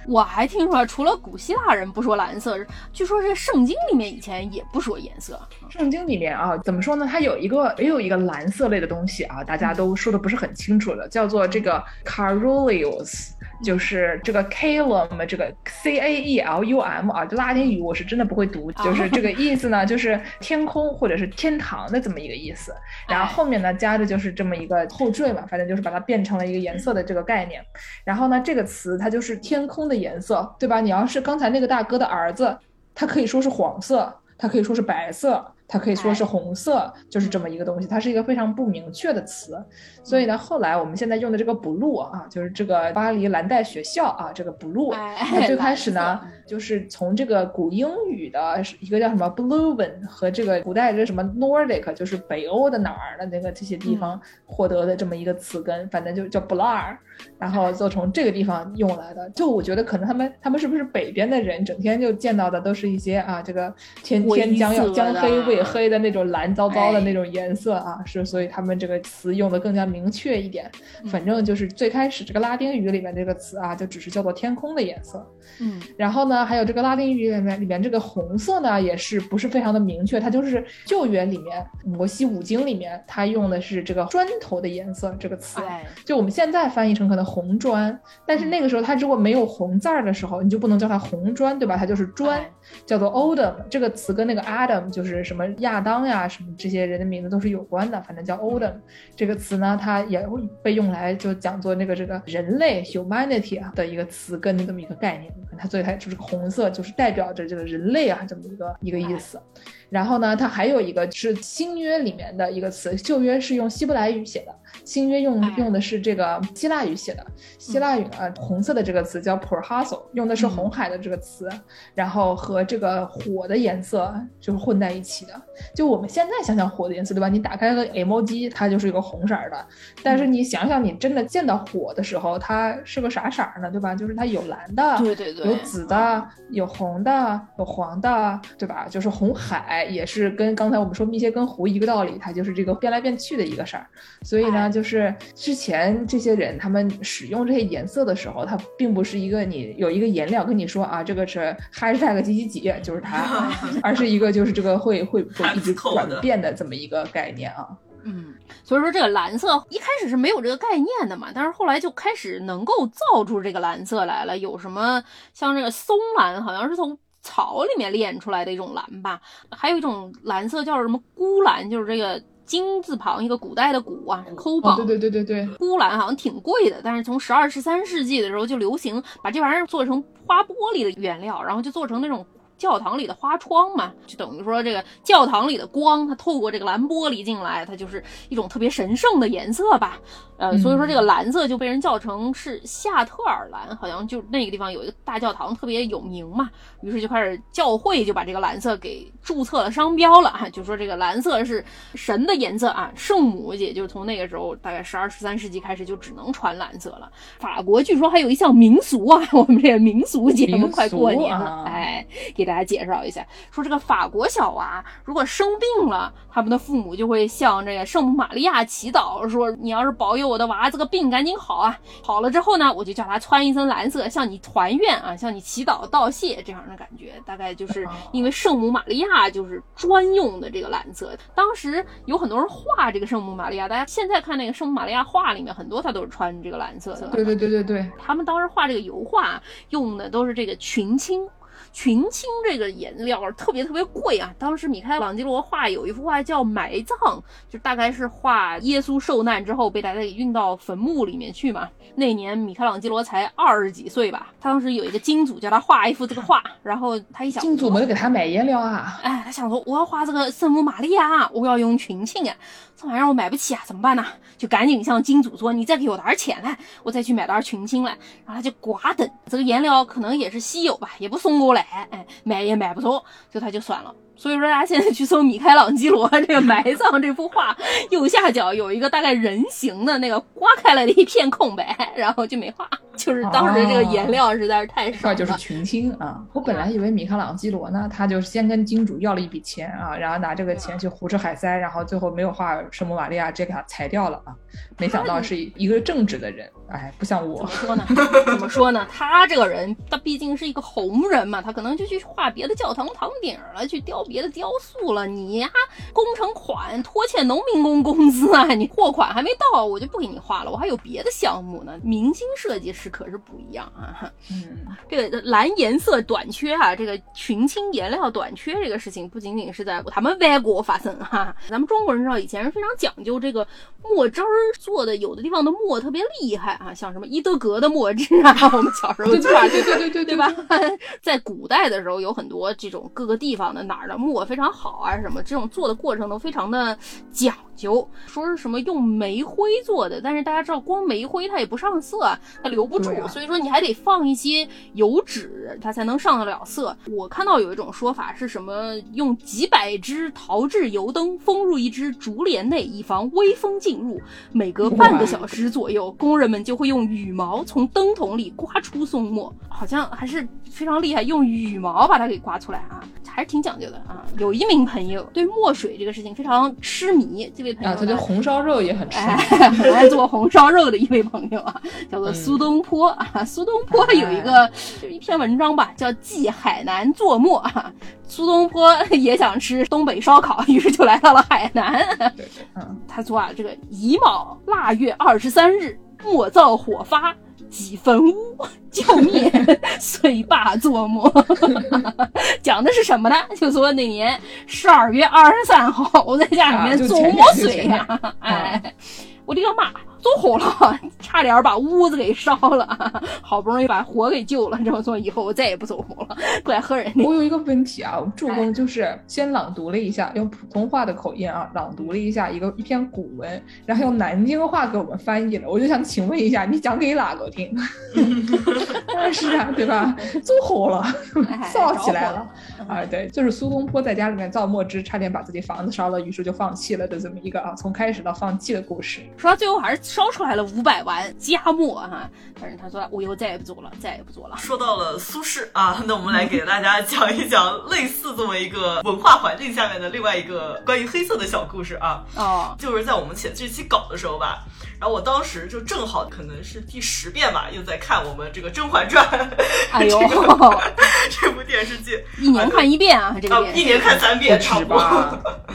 [SPEAKER 1] 我还听说，除了古希腊人不说蓝色，据说这圣经里面以前也不说颜色。
[SPEAKER 2] 圣经里面啊，怎么说呢？它有一个也有一个蓝色类的东西啊，大家都说的不是很清楚的，叫做这个 carulius，就是这个 calum，这个 c a e l u m 啊，就拉丁语我是真的不会读，就是这个意思呢，就是天空或者是天堂的这么一个意思。然后后面呢加的就是这么一个后缀嘛，反正就是把它变成了一个颜色的这个概念。然后呢，这个词它就是天空的颜色，对吧？你要是刚才那个大哥的儿子，他可以说是黄色，他可以说是白色，它可以说是红色，就是这么一个东西，它是一个非常不明确的词。所以呢，后来我们现在用的这个 blue 啊，就是这个巴黎蓝带学校啊，这个 blue，
[SPEAKER 1] 哎。
[SPEAKER 2] 它最开始呢就是从这个古英语的一个叫什么 Bluven 和这个古代这什么 Nordic，就是北欧的哪儿的那个这些地方获得的这么一个词根，反正就叫 blar，然后就从这个地方用来的。就我觉得可能他们他们是不是北边的人，整天就见到的都是一些啊这个天天将要将黑未黑的那种蓝糟糟的
[SPEAKER 1] 哎
[SPEAKER 2] 那种颜色啊，是所以他们这个词用的更加明确一点。
[SPEAKER 1] 嗯
[SPEAKER 2] 反正就是最开始这个拉丁语里面这个词啊，就只是叫做天空的颜色。
[SPEAKER 1] 嗯
[SPEAKER 2] 然后呢，还有这个拉丁语里面里面这个红色呢，也是不是非常的明确，它就是旧约里面摩西五经里面它用的是这个砖头的颜色这个词。
[SPEAKER 1] 哎，
[SPEAKER 2] 就我们现在翻译成可能红砖，但是那个时候它如果没有红字儿的时候，你就不能叫它红砖，对吧？它就是砖，
[SPEAKER 1] 哎
[SPEAKER 2] 叫做 Odom。这个词跟那个 Adam 就是什么亚当呀，什么这些人的名字都是有关的，反正叫 Odom。这个词呢，它也会被用来就讲做那个这个人类 humanity 啊的一个词根的这么一个概念。它所以它就是红色，就是代表着这个人类啊这么一个一个意思。然后呢，它还有一个是新约里面的一个词，旧约是用希伯来语写的，新约用
[SPEAKER 1] 哎
[SPEAKER 2] 用的是这个希腊语写的。希腊语呢，红色的这个词叫 p o r h a s o 用的是红海的这个词，然后和这个火的颜色就是混在一起的。就我们现在想想火的颜色，对吧？你打开个 emoji，它就是一个红色儿的，但是你想想，你真的见到火的时候，它是个啥色儿呢？对吧？就是它有蓝的，
[SPEAKER 1] 对对对，
[SPEAKER 2] 有紫的，有红的，有黄的，对吧？就是红海也是跟刚才我们说密歇根湖一个道理，它就是这个变来变去的一个事儿。所以呢，
[SPEAKER 1] 哎
[SPEAKER 2] 就是之前这些人他们使用这些颜色的时候，它并不是一个你有一个颜料跟你说啊，这个是 hashtag 几几几，就是它，而是一个就是这个会会 会一直转变的这么一个概念啊。
[SPEAKER 1] 嗯，所以说这个蓝色一开始是没有这个概念的嘛，但是后来就开始能够造出这个蓝色来了。有什么像这个松蓝，好像是从草里面炼出来的一种蓝吧，还有一种蓝色叫什么钴蓝，就是这个金字旁一个古代的古啊，抠
[SPEAKER 2] 哦，
[SPEAKER 1] 宝。
[SPEAKER 2] 对对对对对，
[SPEAKER 1] 钴蓝好像挺贵的，但是从十二、十三世纪的时候就流行把这玩意儿做成花玻璃的原料，然后就做成那种教堂里的花窗嘛，就等于说这个教堂里的光，它透过这个蓝玻璃进来，它就是一种特别神圣的颜色吧。呃，所以说这个蓝色就被人叫成是夏特尔蓝，好像就那个地方有一个大教堂特别有名嘛，于是就开始教会就把这个蓝色给注册了商标了啊，就说这个蓝色是神的颜色啊，圣母也就是从那个时候大概十二十三世纪开始就只能穿蓝色了。法国据说还有一项民俗啊，我们这个民俗节目快过年了，
[SPEAKER 2] 啊
[SPEAKER 1] 哎，给大家介绍一下，说这个法国小娃如果生病了，他们的父母就会向这个圣母玛利亚祈祷，说你要是保佑我的娃这个病赶紧好啊，好了之后呢，我就叫他穿一身蓝色，向你团圆啊，向你祈祷道谢这样的感觉，大概就是因为圣母玛利亚就是专用的这个蓝色。当时有很多人画这个圣母玛利亚，大家现在看那个圣母玛利亚画里面，很多他都是穿这个蓝色的。
[SPEAKER 2] 对对对对对，
[SPEAKER 1] 他们当时画这个油画用的都是这个群青。群青这个颜料特别特别贵啊。当时米开朗基罗画有一幅画叫《埋葬》，就大概是画耶稣受难之后被大家给运到坟墓里面去嘛。那年米开朗基罗才二十几岁吧，他当时有一个金主叫他画一幅这个画，然后他一想，
[SPEAKER 4] 金主没有给他买颜料啊？
[SPEAKER 1] 哎，他想说我要画这个圣母玛利亚，我要用群青啊，这玩意儿我买不起啊，怎么办呢？就赶紧向金主说，你再给我点钱来，我再去买点群青来。然后他就寡等，这个颜料可能也是稀有吧，也不送过来，哎，买也买不着，就他就算了。所以说，大家现在去搜米开朗基罗这个埋葬这幅画，右下角有一个大概人形的那个刮开了的一片空白，然后就没画，就是当时这个颜料实在是太少了。
[SPEAKER 4] 就是群青啊！我本来以为米开朗基罗呢，他就是先跟金主要了一笔钱啊，然后拿这个钱去胡吃海塞，然后最后没有画圣母玛利亚，直接给他裁掉了啊！没想到是一个正直的人，哎，不像我。
[SPEAKER 1] 怎么说呢？怎么说呢？他这个人，他毕竟是一个红人嘛，他可能就去画别的教堂堂顶了，去雕。别的雕塑了，你呀，工程款拖欠农民工工资啊，你货款还没到，我就不给你画了，我还有别的项目呢。明星设计师可是不一样啊，嗯，这个蓝颜色短缺啊，这个群青颜料短缺这个事情，不仅仅是在他们外国发生哈，咱们中国人知道以前是非常讲究这个墨汁儿做的，有的地方的墨特别厉害啊，像什么伊德格的墨汁啊，我们小时候
[SPEAKER 4] 对对对对对
[SPEAKER 1] 对吧？在古代的时候有很多这种各个地方的哪儿的。木偶非常好啊，什么这种做的过程都非常的讲究，说是什么用煤灰做的，但是大家知道光煤灰它也不上色，它留不住，所以说你还得放一些油脂，它才能上得了色。我看到有一种说法是什么，用几百支陶制油灯封入一只竹帘内，以防微风进入，每隔半个小时左右，工人们就会用羽毛从灯筒里刮出松墨，好像还是非常厉害，用羽毛把它给刮出来啊，还是挺讲究的啊。有一名朋友对墨水这个事情非常痴迷，这位朋友
[SPEAKER 4] 啊，他对红烧肉也很痴迷，
[SPEAKER 1] 很爱做红烧肉的一位朋友啊，叫做苏东坡啊。苏东坡有一个就一篇文章吧，叫《记海南作墨》啊。苏东坡 也想吃东北烧烤，于是就来到了海南。
[SPEAKER 4] 对对，嗯，
[SPEAKER 1] 他说啊，这个乙卯腊月二十三日，莫造火发。几分污浇灭，遂罢作魔。讲的是什么呢？就说那年十二月二十三号，我在家里面做魔水呀，哎，我的个妈！着火了，差点把屋子给烧了，好不容易把火给救了。这么说以后我再也不走火了，不爱喝人的。
[SPEAKER 4] 我有一个问题啊，我助攻就是先朗读了一下，用普通话的口音啊，朗读了一下一个一篇古文，然后用南京话给我们翻译了。我就想请问一下，你讲给哪个听？是啊，对吧？着火了，烧起来了啊！对，就是苏东坡在家里面造墨汁，差点把自己房子烧了，于是就放弃了的这么一个啊，从开始到放弃的故事。
[SPEAKER 1] 说到最后还是。烧出来了五百万加墨哈，反正他说我以后再也不做了，再也不做了。
[SPEAKER 3] 说到了苏轼啊，那我们来给大家讲一讲类似这么一个文化环境下面的另外一个关于黑色的小故事啊。
[SPEAKER 1] 哦，
[SPEAKER 3] 就是在我们写这期稿的时候吧。然后我当时就正好可能是第十遍吧，又在看我们这个《甄嬛传》，
[SPEAKER 1] 哎呦，
[SPEAKER 3] 这部电视剧
[SPEAKER 1] 一年看一遍啊，这个
[SPEAKER 3] 一年看三遍差不多，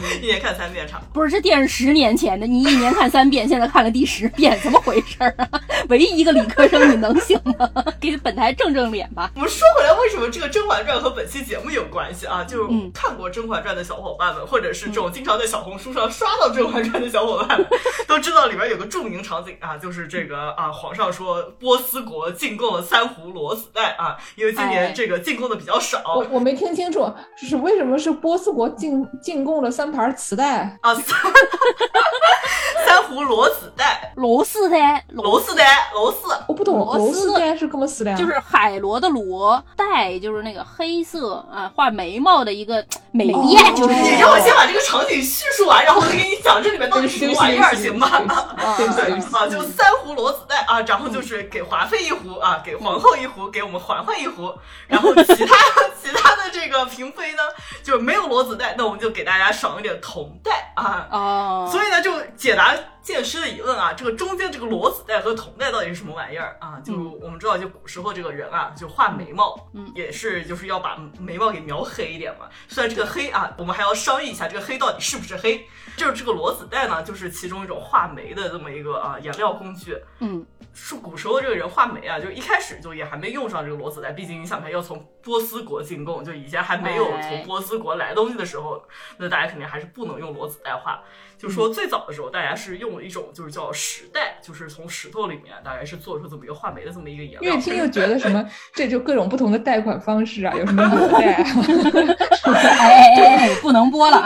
[SPEAKER 3] 一年看三遍差不多。
[SPEAKER 1] 不是这电视十年前的，你一年看三遍，现在看了第十遍，怎么回事啊？唯一一个理科生，你能行吗？给本台正正脸吧。
[SPEAKER 3] 我们说回来，为什么这个《甄嬛传》和本期节目有关系啊？就是看过《甄嬛传》的小伙伴们，或者是这种经常在小红书上刷到《甄嬛传》的小伙伴们，都知道里边有个著名。场景啊，就是这个啊，皇上说波斯国进贡了三壶裸子带啊，因为今年这个进贡的比较少。
[SPEAKER 4] 我我没听清楚，是为什么是波斯国进进贡了三盘磁带
[SPEAKER 3] 啊？三 三壶裸子带，
[SPEAKER 1] 螺丝带，
[SPEAKER 3] 螺丝带，螺丝。
[SPEAKER 4] 我不懂，螺丝该是怎么死的？
[SPEAKER 1] 就是海螺的螺带，就是那个黑色啊，画眉毛的一个美艳。就是
[SPEAKER 3] 你让我先把这个场景叙述完，然后我再给你讲这里面到底是什么玩意儿，行吗？啊，就三壶螺子带啊，然后就是给华妃一壶啊，给皇后一壶，给我们嬛嬛一壶，然后其他其他的这个嫔妃呢，就没有螺子带，那我们就给大家赏一点铜带啊。
[SPEAKER 1] 哦，
[SPEAKER 3] 所以呢，就解答剑师的疑问啊，这个中间这个裸子带和铜带到底是什么玩意儿啊？就我们知道，就古时候这个人啊，就画眉毛，嗯，也是就是要把眉毛给描黑一点嘛。虽然这个黑啊，我们还要商议一下这个黑到底是不是黑。就是这个裸子带呢，就是其中一种画眉的这么一个啊颜料工具。
[SPEAKER 1] 嗯，
[SPEAKER 3] 是古时候这个人画眉啊，就一开始就也还没用上这个裸子带，毕竟你想看要从波斯国进贡，就以前还没有从波斯国来东西的时候，那大家肯定还是不能用裸子带画。就说最早的时候，大家是用了一种就是叫石带，就是从石头里面大概是做出这么一个画眉的这么一个颜料。
[SPEAKER 4] 越听又觉得什么，这就各种不同的贷款方式啊，有什么 裸带啊？
[SPEAKER 1] 哎哎哎，不能播了。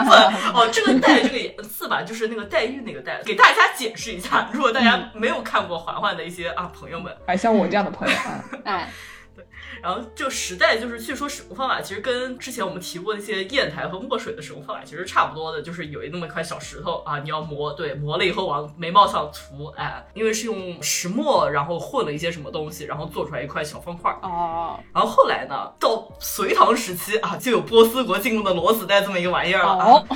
[SPEAKER 3] 哦，这个带这个颜色吧，就是那个黛玉那个带，给大家解释一下。如果大家没有看过环环的一些啊朋友们，
[SPEAKER 4] 哎，像我这样的朋友啊，
[SPEAKER 1] 哎。
[SPEAKER 3] 然后就时代就是据说使用方法其实跟之前我们提过那些砚台和墨水的使用方法其实差不多的，就是有那么一块小石头啊，你要磨，对，磨了以后往眉毛上涂，哎，因为是用石墨，然后混了一些什么东西，然后做出来一块小方块。
[SPEAKER 1] 哦。
[SPEAKER 3] 然后后来呢，到隋唐时期啊，就有波斯国进贡的裸子带这么一个玩意儿了。哦。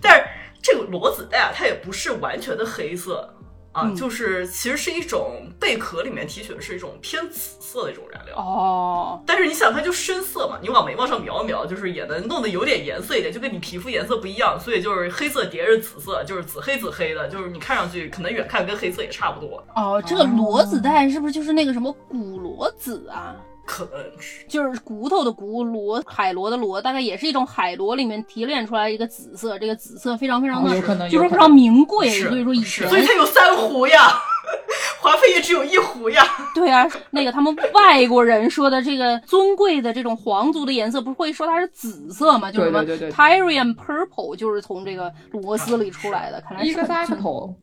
[SPEAKER 3] 但是这个裸子带啊，它也不是完全的黑色。啊，就是其实是一种贝壳里面提取的是一种偏紫色的一种染料
[SPEAKER 1] 哦。
[SPEAKER 3] 但是你想，它就深色嘛，你往眉毛上描一描，就是也能弄得有点颜色一点，就跟你皮肤颜色不一样，所以就是黑色叠着紫色，就是紫黑紫黑的，就是你看上去可能远看跟黑色也差不多。
[SPEAKER 1] 哦，这个裸子带是不是就是那个什么古裸子啊？
[SPEAKER 3] 可能是，
[SPEAKER 1] 就是骨头的骨螺，海螺的螺，大概也是一种海螺里面提炼出来一个紫色，这个紫色非常非常的，就是非常名贵，所以说以前，
[SPEAKER 3] 所以它有三壶呀，华妃也只有一壶呀。
[SPEAKER 1] 对啊，那个他们外国人说的这个尊贵的这种皇族的颜色，不是会说它是紫色吗？就是什么 Tyrian purple，就是从这个螺丝里出来的，看来是
[SPEAKER 4] 一个大头。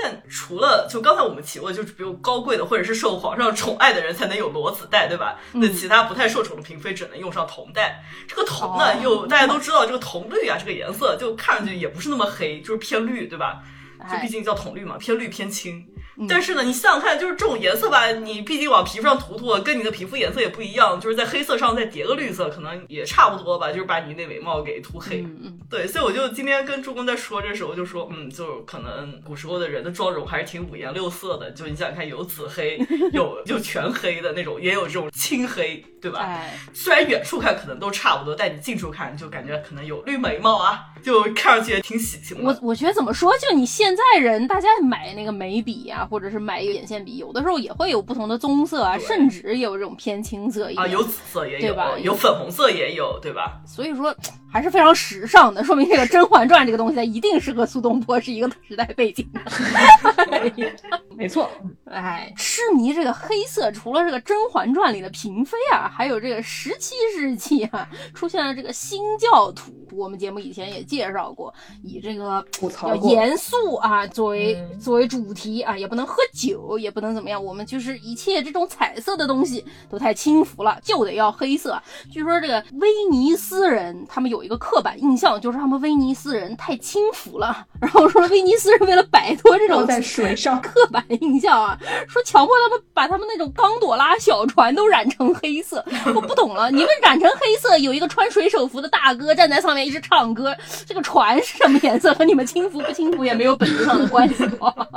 [SPEAKER 3] 但除了就刚才我们提过，就是比如高贵的或者是受皇上宠爱的人才能有裸子带，对吧？那其他不太受宠的嫔妃只能用上铜带。这个铜呢，又大家都知道，这个铜绿啊，这个颜色就看上去也不是那么黑，就是偏绿，对吧？就毕竟叫铜绿嘛，偏绿偏青。但是呢，你想想看，就是这种颜色吧，你毕竟往皮肤上涂涂，跟你的皮肤颜色也不一样，就是在黑色上再叠个绿色，可能也差不多吧，就是把你那眉毛给涂黑。对，所以我就今天跟朱公在说这时候就说，嗯，就可能古时候的人的妆容还是挺五颜六色的，就你想想看，有紫黑，有就全黑的那种，也有这种青黑，对吧？虽然远处看可能都差不多，但你近处看就感觉可能有绿眉毛啊，就看上去也挺喜庆的。
[SPEAKER 1] 我我觉得怎么说，就你现在人，大家买那个眉笔啊。或者是买一个眼线笔，有的时候也会有不同的棕色啊，甚至也有这种偏青色
[SPEAKER 3] 啊，有紫色也有，
[SPEAKER 1] 对吧？
[SPEAKER 3] 有粉红色也有，对吧？
[SPEAKER 1] 所以说 还是非常时尚的，说明这个《甄嬛传》这个东西它一定是和苏东坡是一个时代背景的。
[SPEAKER 4] 没错，
[SPEAKER 1] 哎，痴迷这个黑色，除了这个《甄嬛传》里的嫔妃啊，还有这个十七世纪啊出现了这个新教徒。我们节目以前也介绍过，以这个要严肃啊作为作为主题啊，也不能喝酒，也不能怎么样，我们就是一切这种彩色的东西都太轻浮了，就得要黑色。据说这个威尼斯人他们有一个刻板印象，就是他们威尼斯人太轻浮了。然后说威尼斯人为了摆脱这种
[SPEAKER 4] 在水上
[SPEAKER 1] 刻板印象啊，说强迫他们把他们那种刚朵拉小船都染成黑色。我不懂了，你们染成黑色，有一个穿水手服的大哥站在上面。一直唱歌，这个船是什么颜色？和你们轻浮不轻浮也没有本质上的关系。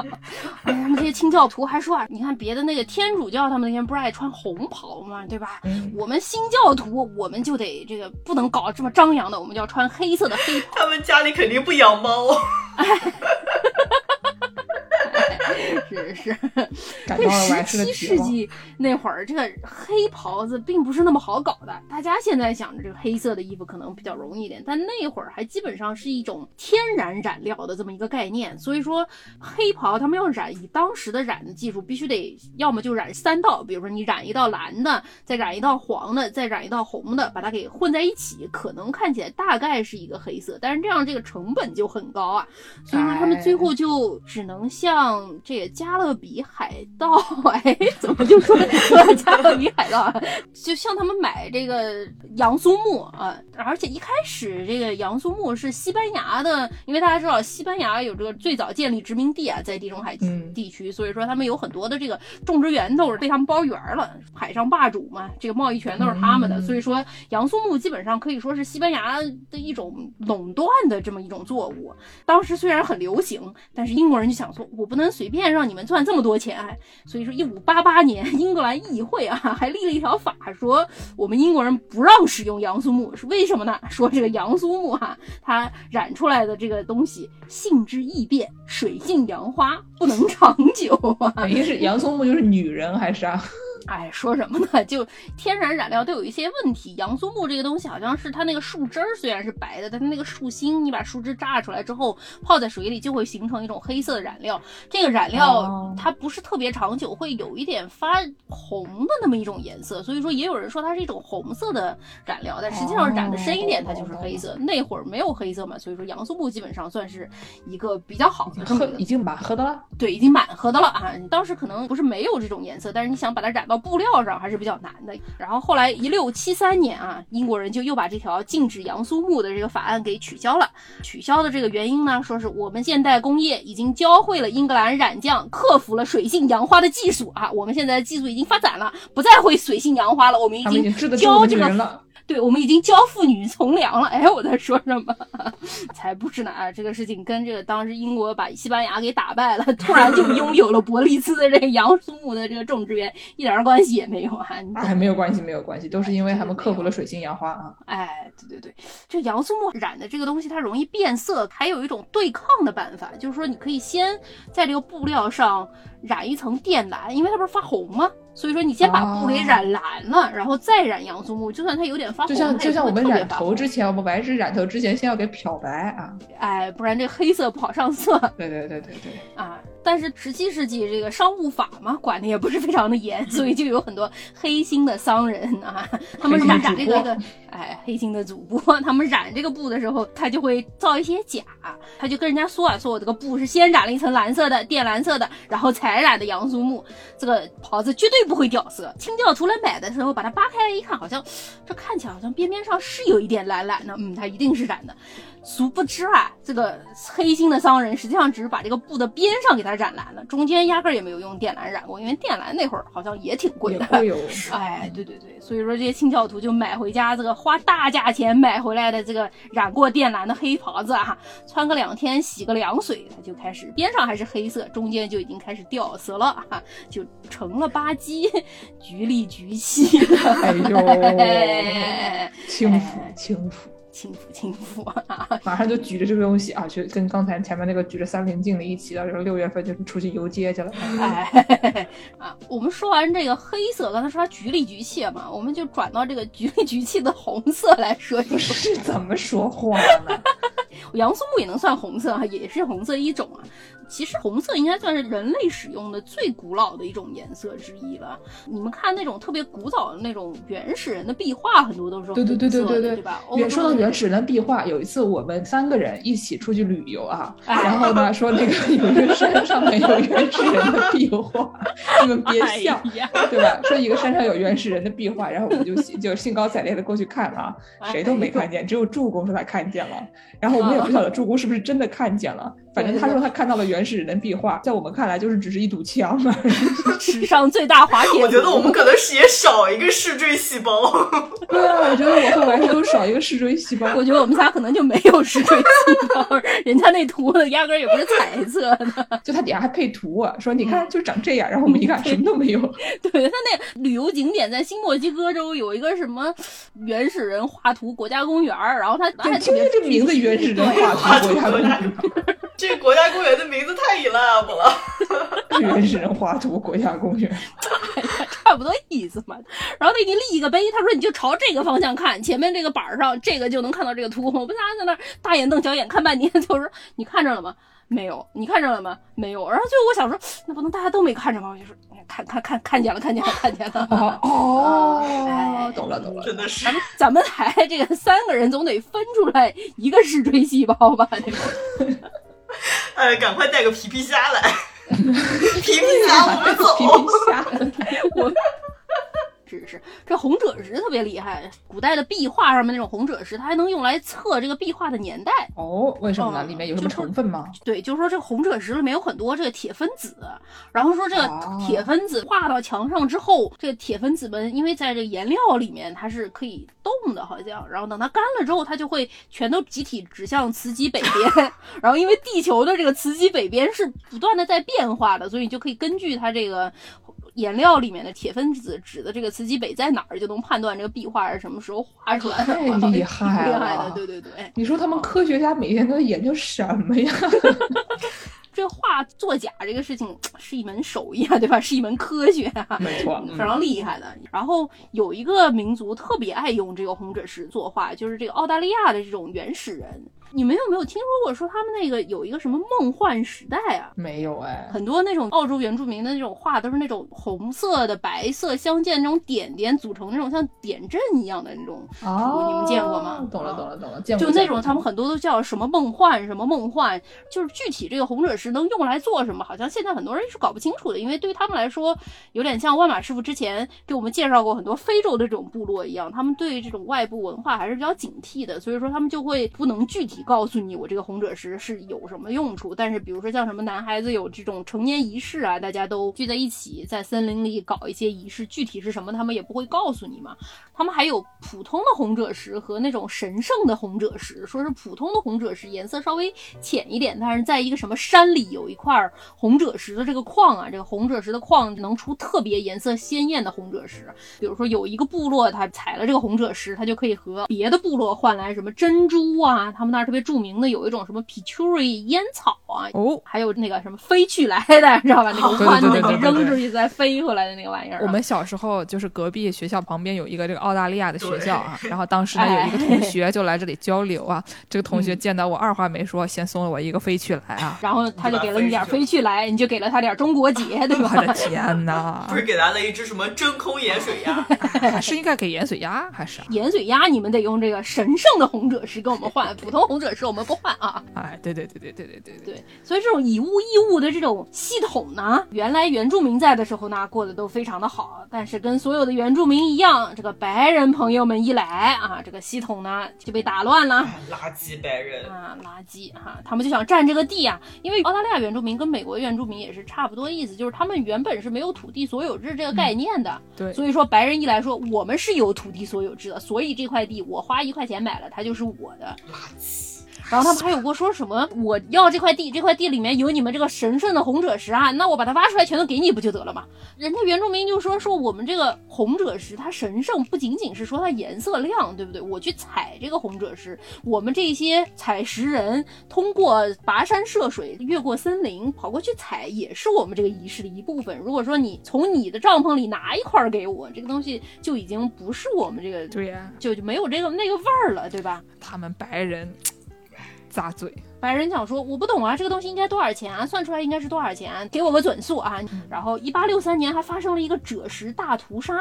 [SPEAKER 1] 哎，他们这些清教徒还说啊，你看别的那个天主教，他们那天不是爱穿红袍吗？对吧？我们新教徒，我们就得这个不能搞这么张扬的，我们就要穿黑色的黑袍。
[SPEAKER 3] 他们家里肯定不养猫。
[SPEAKER 1] 是是，这 十七世纪那会儿，这个黑袍子并不是那么好搞的。大家现在想着这个黑色的衣服可能比较容易一点，但那会儿还基本上是一种天然染料的这么一个概念。所以说，黑袍他们要染，以当时的染的技术，必须得要么就染三道，比如说你染一道蓝的，再染一道黄的，再染一道红的，把它给混在一起，可能看起来大概是一个黑色。但是这样这个成本就很高啊，所以说他们最后就只能像这个。加勒比海盗，哎，怎么就说 加勒比海盗啊？就像他们买这个杨苏木啊，而且一开始这个杨苏木是西班牙的，因为大家知道西班牙有这个最早建立殖民地啊，在地中海地区，所以说他们有很多的这个种植园都是被他们包圆了，海上霸主嘛，这个贸易权都是他们的，所以说杨苏木基本上可以说是西班牙的一种垄断的这么一种作物。当时虽然很流行，但是英国人就想说，我不能随便让你。们赚这么多钱。所以说，一五八八年，英格兰议会啊，还立了一条法，说我们英国人不让使用杨苏木，是为什么呢？说这个杨苏木哈，它染出来的这个东西性质易变，水性杨花，不能长久啊。
[SPEAKER 2] 等于是杨苏木就是女人还是啊？
[SPEAKER 1] 哎，说什么呢？就天然染料都有一些问题。杨苏木这个东西好像是它那个树枝儿虽然是白的，但它那个树心，你把树枝榨出来之后泡在水里，就会形成一种黑色的染料。这个染料它不是特别长久，会有一点发红的那么一种颜色。所以说也有人说它是一种红色的染料，但实际上染的深一点，它就是黑色。那会儿没有黑色嘛，所以说杨苏木基本上算是一个比较好的。
[SPEAKER 2] 喝已经满喝的了，
[SPEAKER 1] 对，已经满喝的了啊！当时可能不是没有这种颜色，但是你想把它染。到布料上还是比较难的。然后后来一六七三年啊，英国人就又把这条禁止杨苏木的这个法案给取消了。取消的这个原因呢，说是我们现代工业已经教会了英格兰染匠克服了水性杨花的技术啊，我们现在的技术已经发展了，不再会水性杨花了。我们已经教这个。对我们已经教妇女从良了，哎，我在说什么？才不是呢！啊，这个事情跟这个当时英国把西班牙给打败了，突然就拥有了伯利兹的这个杨苏木的这个种植园，一点关系也没有啊！
[SPEAKER 2] 哎，没有关系，没有关系，都是因为他们克服了水性杨花啊！
[SPEAKER 1] 哎，对对对，这杨苏木染的这个东西它容易变色，还有一种对抗的办法，就是说你可以先在这个布料上染一层靛蓝，因为它不是发红吗？所以说，你先把布给染蓝了，然后再染杨苏木，就算它有点发红，
[SPEAKER 2] 就像就像我们染头之前，我们白纸染头之前，先要给漂白啊，
[SPEAKER 1] 哎，不然这黑色不好上色。
[SPEAKER 2] 对对对对对，
[SPEAKER 1] 啊。但是十七世纪这个商务法嘛，管的也不是非常的严，所以就有很多黑心的商人啊，他们染这个，哎，黑心的主播，他们染这个布的时候，他就会造一些假，他就跟人家说啊，说我这个布是先染了一层蓝色的，靛蓝色的，然后才染的杨苏木，这个袍子绝对不会掉色。清教徒来买的时候，把它扒开来一看，好像这看起来好像边边上是有一点蓝蓝的，嗯，它一定是染的。殊不知啊，这个黑心的商人实际上只是把这个布的边上给它染蓝了，中间压根儿也没有用靛蓝染过，因为靛蓝那会儿好像也挺贵的。哎，对对对，所以说这些清教徒就买回家这个花大价钱买回来的这个染过靛蓝的黑袍子啊，穿个两天洗个凉水，它就开始边上还是黑色，中间就已经开始掉色了啊，就成了吧唧，橘里橘气的。
[SPEAKER 2] 哎呦，轻浮轻浮。
[SPEAKER 1] 轻浮轻浮啊！
[SPEAKER 2] 马上就举着这个东西啊，就跟刚才前面那个举着三棱镜的一起到时候六月份就出去游街去了。
[SPEAKER 1] 哎，啊，我们说完这个黑色，刚才说它橘里橘气嘛，我们就转到这个橘里橘气的红色来说。
[SPEAKER 2] 不是怎么说话呢？
[SPEAKER 1] 杨松木也能算红色啊，也是红色一种啊。其实红色应该算是人类使用的最古老的一种颜色之一了。你们看那种特别古早的那种原始人的壁画，很多都是
[SPEAKER 2] 对对对对对
[SPEAKER 1] 对，对吧？
[SPEAKER 2] 说到原始人的壁画，有一次我们三个人一起出去旅游啊，然后呢说那个有一个山上面有原始人的壁画，你们别笑，对吧？说一个山上有原始人的壁画，然后我们就就兴高采烈的过去看了，谁都没看见，只有助攻说他看见了，然后我们也不晓得助攻是不是真的看见了。反正他说他看到了原始人的壁画，在我们看来就是只是一堵墙嘛。
[SPEAKER 1] 史上最大滑铁
[SPEAKER 3] 我觉得我们可能是也少一个视锥细胞。
[SPEAKER 2] 对啊，我觉得我和完都少一个视锥细胞。
[SPEAKER 1] 我觉得我们仨可能就没有视锥细胞，人家那图压根儿也不是彩色的。
[SPEAKER 2] 就他底下还配图啊，说你看就长这样，然后我们一看什么都没有。
[SPEAKER 1] 对他那旅游景点在新墨西哥州有一个什么原始人画图国家公园然后他还
[SPEAKER 2] 听这名字原始人画图国家公园。
[SPEAKER 3] 这个国家公园的名字太 enough 了，
[SPEAKER 2] 原始人画图国家公园，
[SPEAKER 1] 差不多意思嘛。然后他给你立一个碑，他说你就朝这个方向看，前面这个板上这个就能看到这个图。我们仨在那大眼瞪小眼看半天，就是你看着了吗？没有。你看着了吗？没有。然后最后我想说，那不能大家都没看着吗？我就说看看看 看见了，看见了，看见了。
[SPEAKER 2] 哦，懂了懂了，
[SPEAKER 3] 真的是。
[SPEAKER 1] 咱们咱们还这个三个人总得分出来一个视锥细胞吧？这个。
[SPEAKER 3] 哎，赶快带个皮皮虾来！皮皮虾，我们走。
[SPEAKER 2] 皮皮虾，
[SPEAKER 1] 我 是是，这红赭石特别厉害，古代的壁画上面那种红赭石，它还能用来测这个壁画的年代。
[SPEAKER 4] 哦，为什么呢？
[SPEAKER 1] 嗯
[SPEAKER 4] 里面有什么成分吗？
[SPEAKER 1] 对，就是说这个红赭石里面有很多这个铁分子，然后说这个
[SPEAKER 4] 哦
[SPEAKER 1] 铁分子画到墙上之后，这个铁分子们因为在这个颜料里面它是可以动的，好像，然后等它干了之后，它就会全都集体指向磁极北边，然后因为地球的这个磁极北边是不断的在变化的，所以你就可以根据它这个。颜料里面的铁分子指的这个磁极北在哪儿，就能判断这个壁画是什么时候画出来的。
[SPEAKER 4] 太 厉害
[SPEAKER 1] 挺厉害的，
[SPEAKER 4] 了
[SPEAKER 1] 对对对。
[SPEAKER 4] 你说他们科学家每天都在研究什么呀？
[SPEAKER 1] 这画作假这个事情是一门手艺啊，对吧？是一门科学啊，
[SPEAKER 4] 没错，
[SPEAKER 1] 非常厉害的。然后有一个民族特别爱用这个红赭石作画，就是这个澳大利亚的这种原始人。你们有没有听说过说他们那个有一个什么梦幻时代啊？
[SPEAKER 4] 没有哎。
[SPEAKER 1] 很多那种澳洲原住民的那种画都是那种红色的、白色相间那种点点组成那种像点阵一样的那种
[SPEAKER 4] 哦，
[SPEAKER 1] 你们见过吗
[SPEAKER 4] 懂了，懂了，懂了，见过。
[SPEAKER 1] 就那种他们很多都叫什么梦幻什么梦幻，就是具体这个红赭石能用来做什么，好像现在很多人是搞不清楚的，因为对于他们来说，有点像万马师傅之前给我们介绍过很多非洲的这种部落一样，他们对这种外部文化还是比较警惕的，所以说他们就会不能具体告诉你我这个红赭石是有什么用处，但是比如说像什么男孩子有这种成年仪式啊，大家都聚在一起在森林里搞一些仪式，具体是什么他们也不会告诉你嘛。他们还有普通的红赭石和那种神圣的红赭石，说是普通的红赭石颜色稍微浅一点，但是在一个什么山里有一块红赭石的这个矿啊，这个红赭石的矿能出特别颜色鲜艳的红赭石。比如说有一个部落他采了这个红赭石，他就可以和别的部落换来什么珍珠啊，他们那儿特别著名的有一种什么 pituri 烟草啊，
[SPEAKER 2] 哦，
[SPEAKER 1] 还有那个什么飞去来的，知道吧？那个 扔出去再飞回来的那个玩意儿啊。
[SPEAKER 2] 我们小时候就是隔壁学校旁边有一个这个澳大利亚的学校啊，然后当时呢
[SPEAKER 1] 哎
[SPEAKER 2] 有一个同学就来这里交流啊，这个同学
[SPEAKER 1] 嗯
[SPEAKER 2] 见到我二话没说，先送了我一个飞去来啊，
[SPEAKER 1] 然后他就给了你点飞去来，你就给了他点中国结，对吧？
[SPEAKER 2] 我的天哪
[SPEAKER 3] 不！是给来了一只什么真空盐水鸭？
[SPEAKER 2] 是应该给盐水鸭还是啊？
[SPEAKER 1] 盐水鸭你们得用这个神圣的红赭石跟我们换，普通红赭石我们不换啊。
[SPEAKER 2] 哎，对对对对对对对对，
[SPEAKER 1] 对，所以这种以物易物的这种系统呢，原来原住民在的时候呢，过得都非常的好。但是跟所有的原住民一样，这个白人朋友们一来啊，这个系统呢就被打乱了。
[SPEAKER 3] 垃圾白人，
[SPEAKER 1] 啊，垃圾哈、他们就想占这个地啊，因为澳大利亚原住民跟美国原住民也是差不多意思，就是他们原本是没有土地所有制这个概念的，
[SPEAKER 2] 对
[SPEAKER 1] 所以说白人一来说我们是有土地所有制的，所以这块地我花一块钱买了，它就是我的。
[SPEAKER 3] 垃圾。
[SPEAKER 1] 然后他们还有过说什么我要这块地，这块地里面有你们这个神圣的红赭石啊，那我把它挖出来全都给你不就得了吗？人家原住民就说说我们这个红赭石它神圣，不仅仅是说它颜色亮，对不对？我去采这个红赭石，我们这些采石人通过跋山涉水，越过森林跑过去采，也是我们这个仪式的一部分。如果说你从你的帐篷里拿一块给我，这个东西就已经不是我们这个，
[SPEAKER 2] 对呀，
[SPEAKER 1] 就就没有这个那个味儿了，对吧？
[SPEAKER 2] 他们白人扎嘴。
[SPEAKER 1] 白人讲说我不懂啊，这个东西应该多少钱啊？算出来应该是多少钱？给我个准数啊！然后一八六三年还发生了一个赭石大屠杀，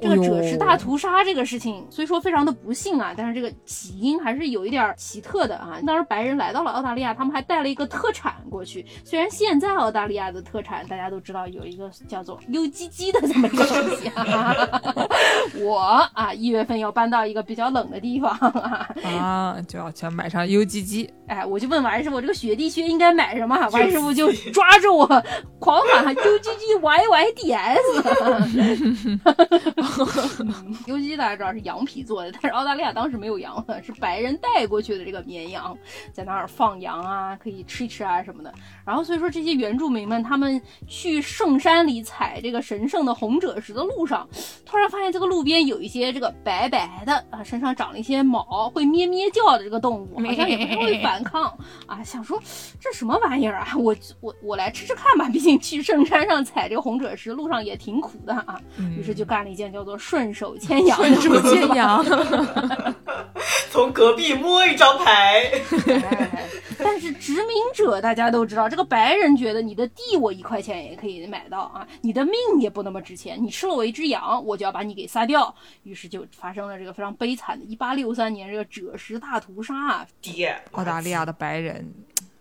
[SPEAKER 1] 这个赭石大屠杀这个事情虽说非常的不幸啊，但是这个起因还是有一点儿奇特的啊。当时白人来到了澳大利亚，他们还带了一个特产过去。虽然现在澳大利亚的特产大家都知道有一个叫做 UGG 的这么一个东西啊，我啊一月份要搬到一个比较冷的地方啊，
[SPEAKER 2] 啊，就要想买上 UGG，
[SPEAKER 1] 哎，我就问完师傅，这个雪地靴应该买什么？完师傅就抓着我狂喊 U G G Y Y D S。U G G 大家知道是羊皮做的，但是澳大利亚当时没有羊了，是白人带过去的这个绵羊，在那儿放羊啊，可以吃一吃啊什么的。然后所以说这些原住民们，他们去圣山里采这个神圣的红赭石的路上，突然发现这个路边有一些这个白白的啊，身上长了一些毛，会咩咩叫的这个动物，好像也不太会反抗啊。想说这什么玩意儿啊？我我我来吃吃看吧，毕竟去圣山上采这个红赭石路上也挺苦的啊。于是就干了一件叫做顺手牵羊
[SPEAKER 2] 顺手牵羊，
[SPEAKER 3] 从隔壁摸一张牌，
[SPEAKER 1] 哎但是殖民者大家都知道，这个白人觉得你的地我一块钱也可以买到啊，你的命也不那么值钱，你吃了我一只羊，我就要把你给杀掉。于是就发生了这个非常悲惨的1863年这个赭石大屠杀啊。
[SPEAKER 3] 爹，
[SPEAKER 2] 澳大利亚的白人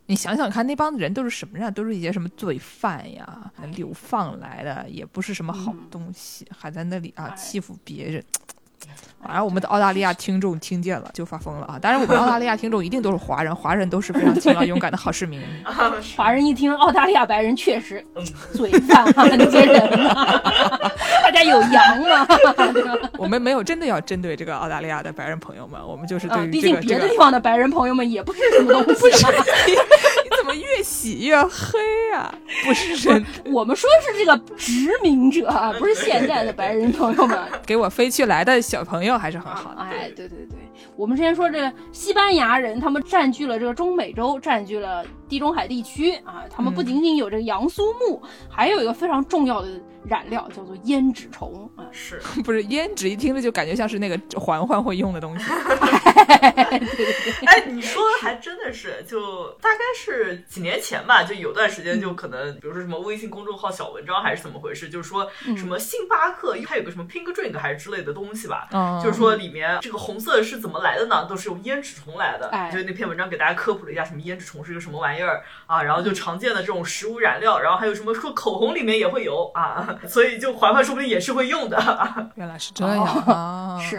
[SPEAKER 2] 你想想看，那帮人都是什么人？都是一些什么罪犯呀，流放来的，也不是什么好东西，还在那里啊欺负别人。反正我们的澳大利亚听众听见了就发疯了啊！当然，我们 澳大利亚听众一定都是华人，华人都是非常勤劳勇敢的好市民。
[SPEAKER 1] 华人一听澳大利亚白人确实嘴犯啊，那些人啊，大家有羊吗？
[SPEAKER 2] 我们没有真的要针对这个澳大利亚的白人朋友们，我们就是对于
[SPEAKER 1] 毕竟别的地方的白人朋友们也不是什么东西。
[SPEAKER 2] 么越洗越黑啊？不是人，
[SPEAKER 1] 我们说是这个殖民者，不是现在的白人朋友们。
[SPEAKER 2] 给我飞去来的小朋友还是很好的。
[SPEAKER 1] 哎，对对对，我们之前说这个西班牙人，他们占据了这个中美洲，占据了地中海地区啊。他们不仅仅有这个杨苏木，还有一个非常重要的染料叫做胭脂虫啊。
[SPEAKER 3] 是
[SPEAKER 2] 不是胭脂？一听着就感觉像是那个嬛嬛会用的东西。
[SPEAKER 3] 哎，你说的还真的是，就大概是几年前吧，就有段时间就可能，比如说什么微信公众号小文章还是怎么回事，就是说什么星巴克它有个什么 Pink Drink 还是之类的东西吧，就是说里面这个红色是怎么来的呢？都是用胭脂虫来的。就那篇文章给大家科普了一下，什么胭脂虫是个什么玩意儿啊，然后就常见的这种食物染料，然后还有什么说口红里面也会有啊，所以就环环说不定也是会用的。
[SPEAKER 2] 原来是这样啊！
[SPEAKER 1] 是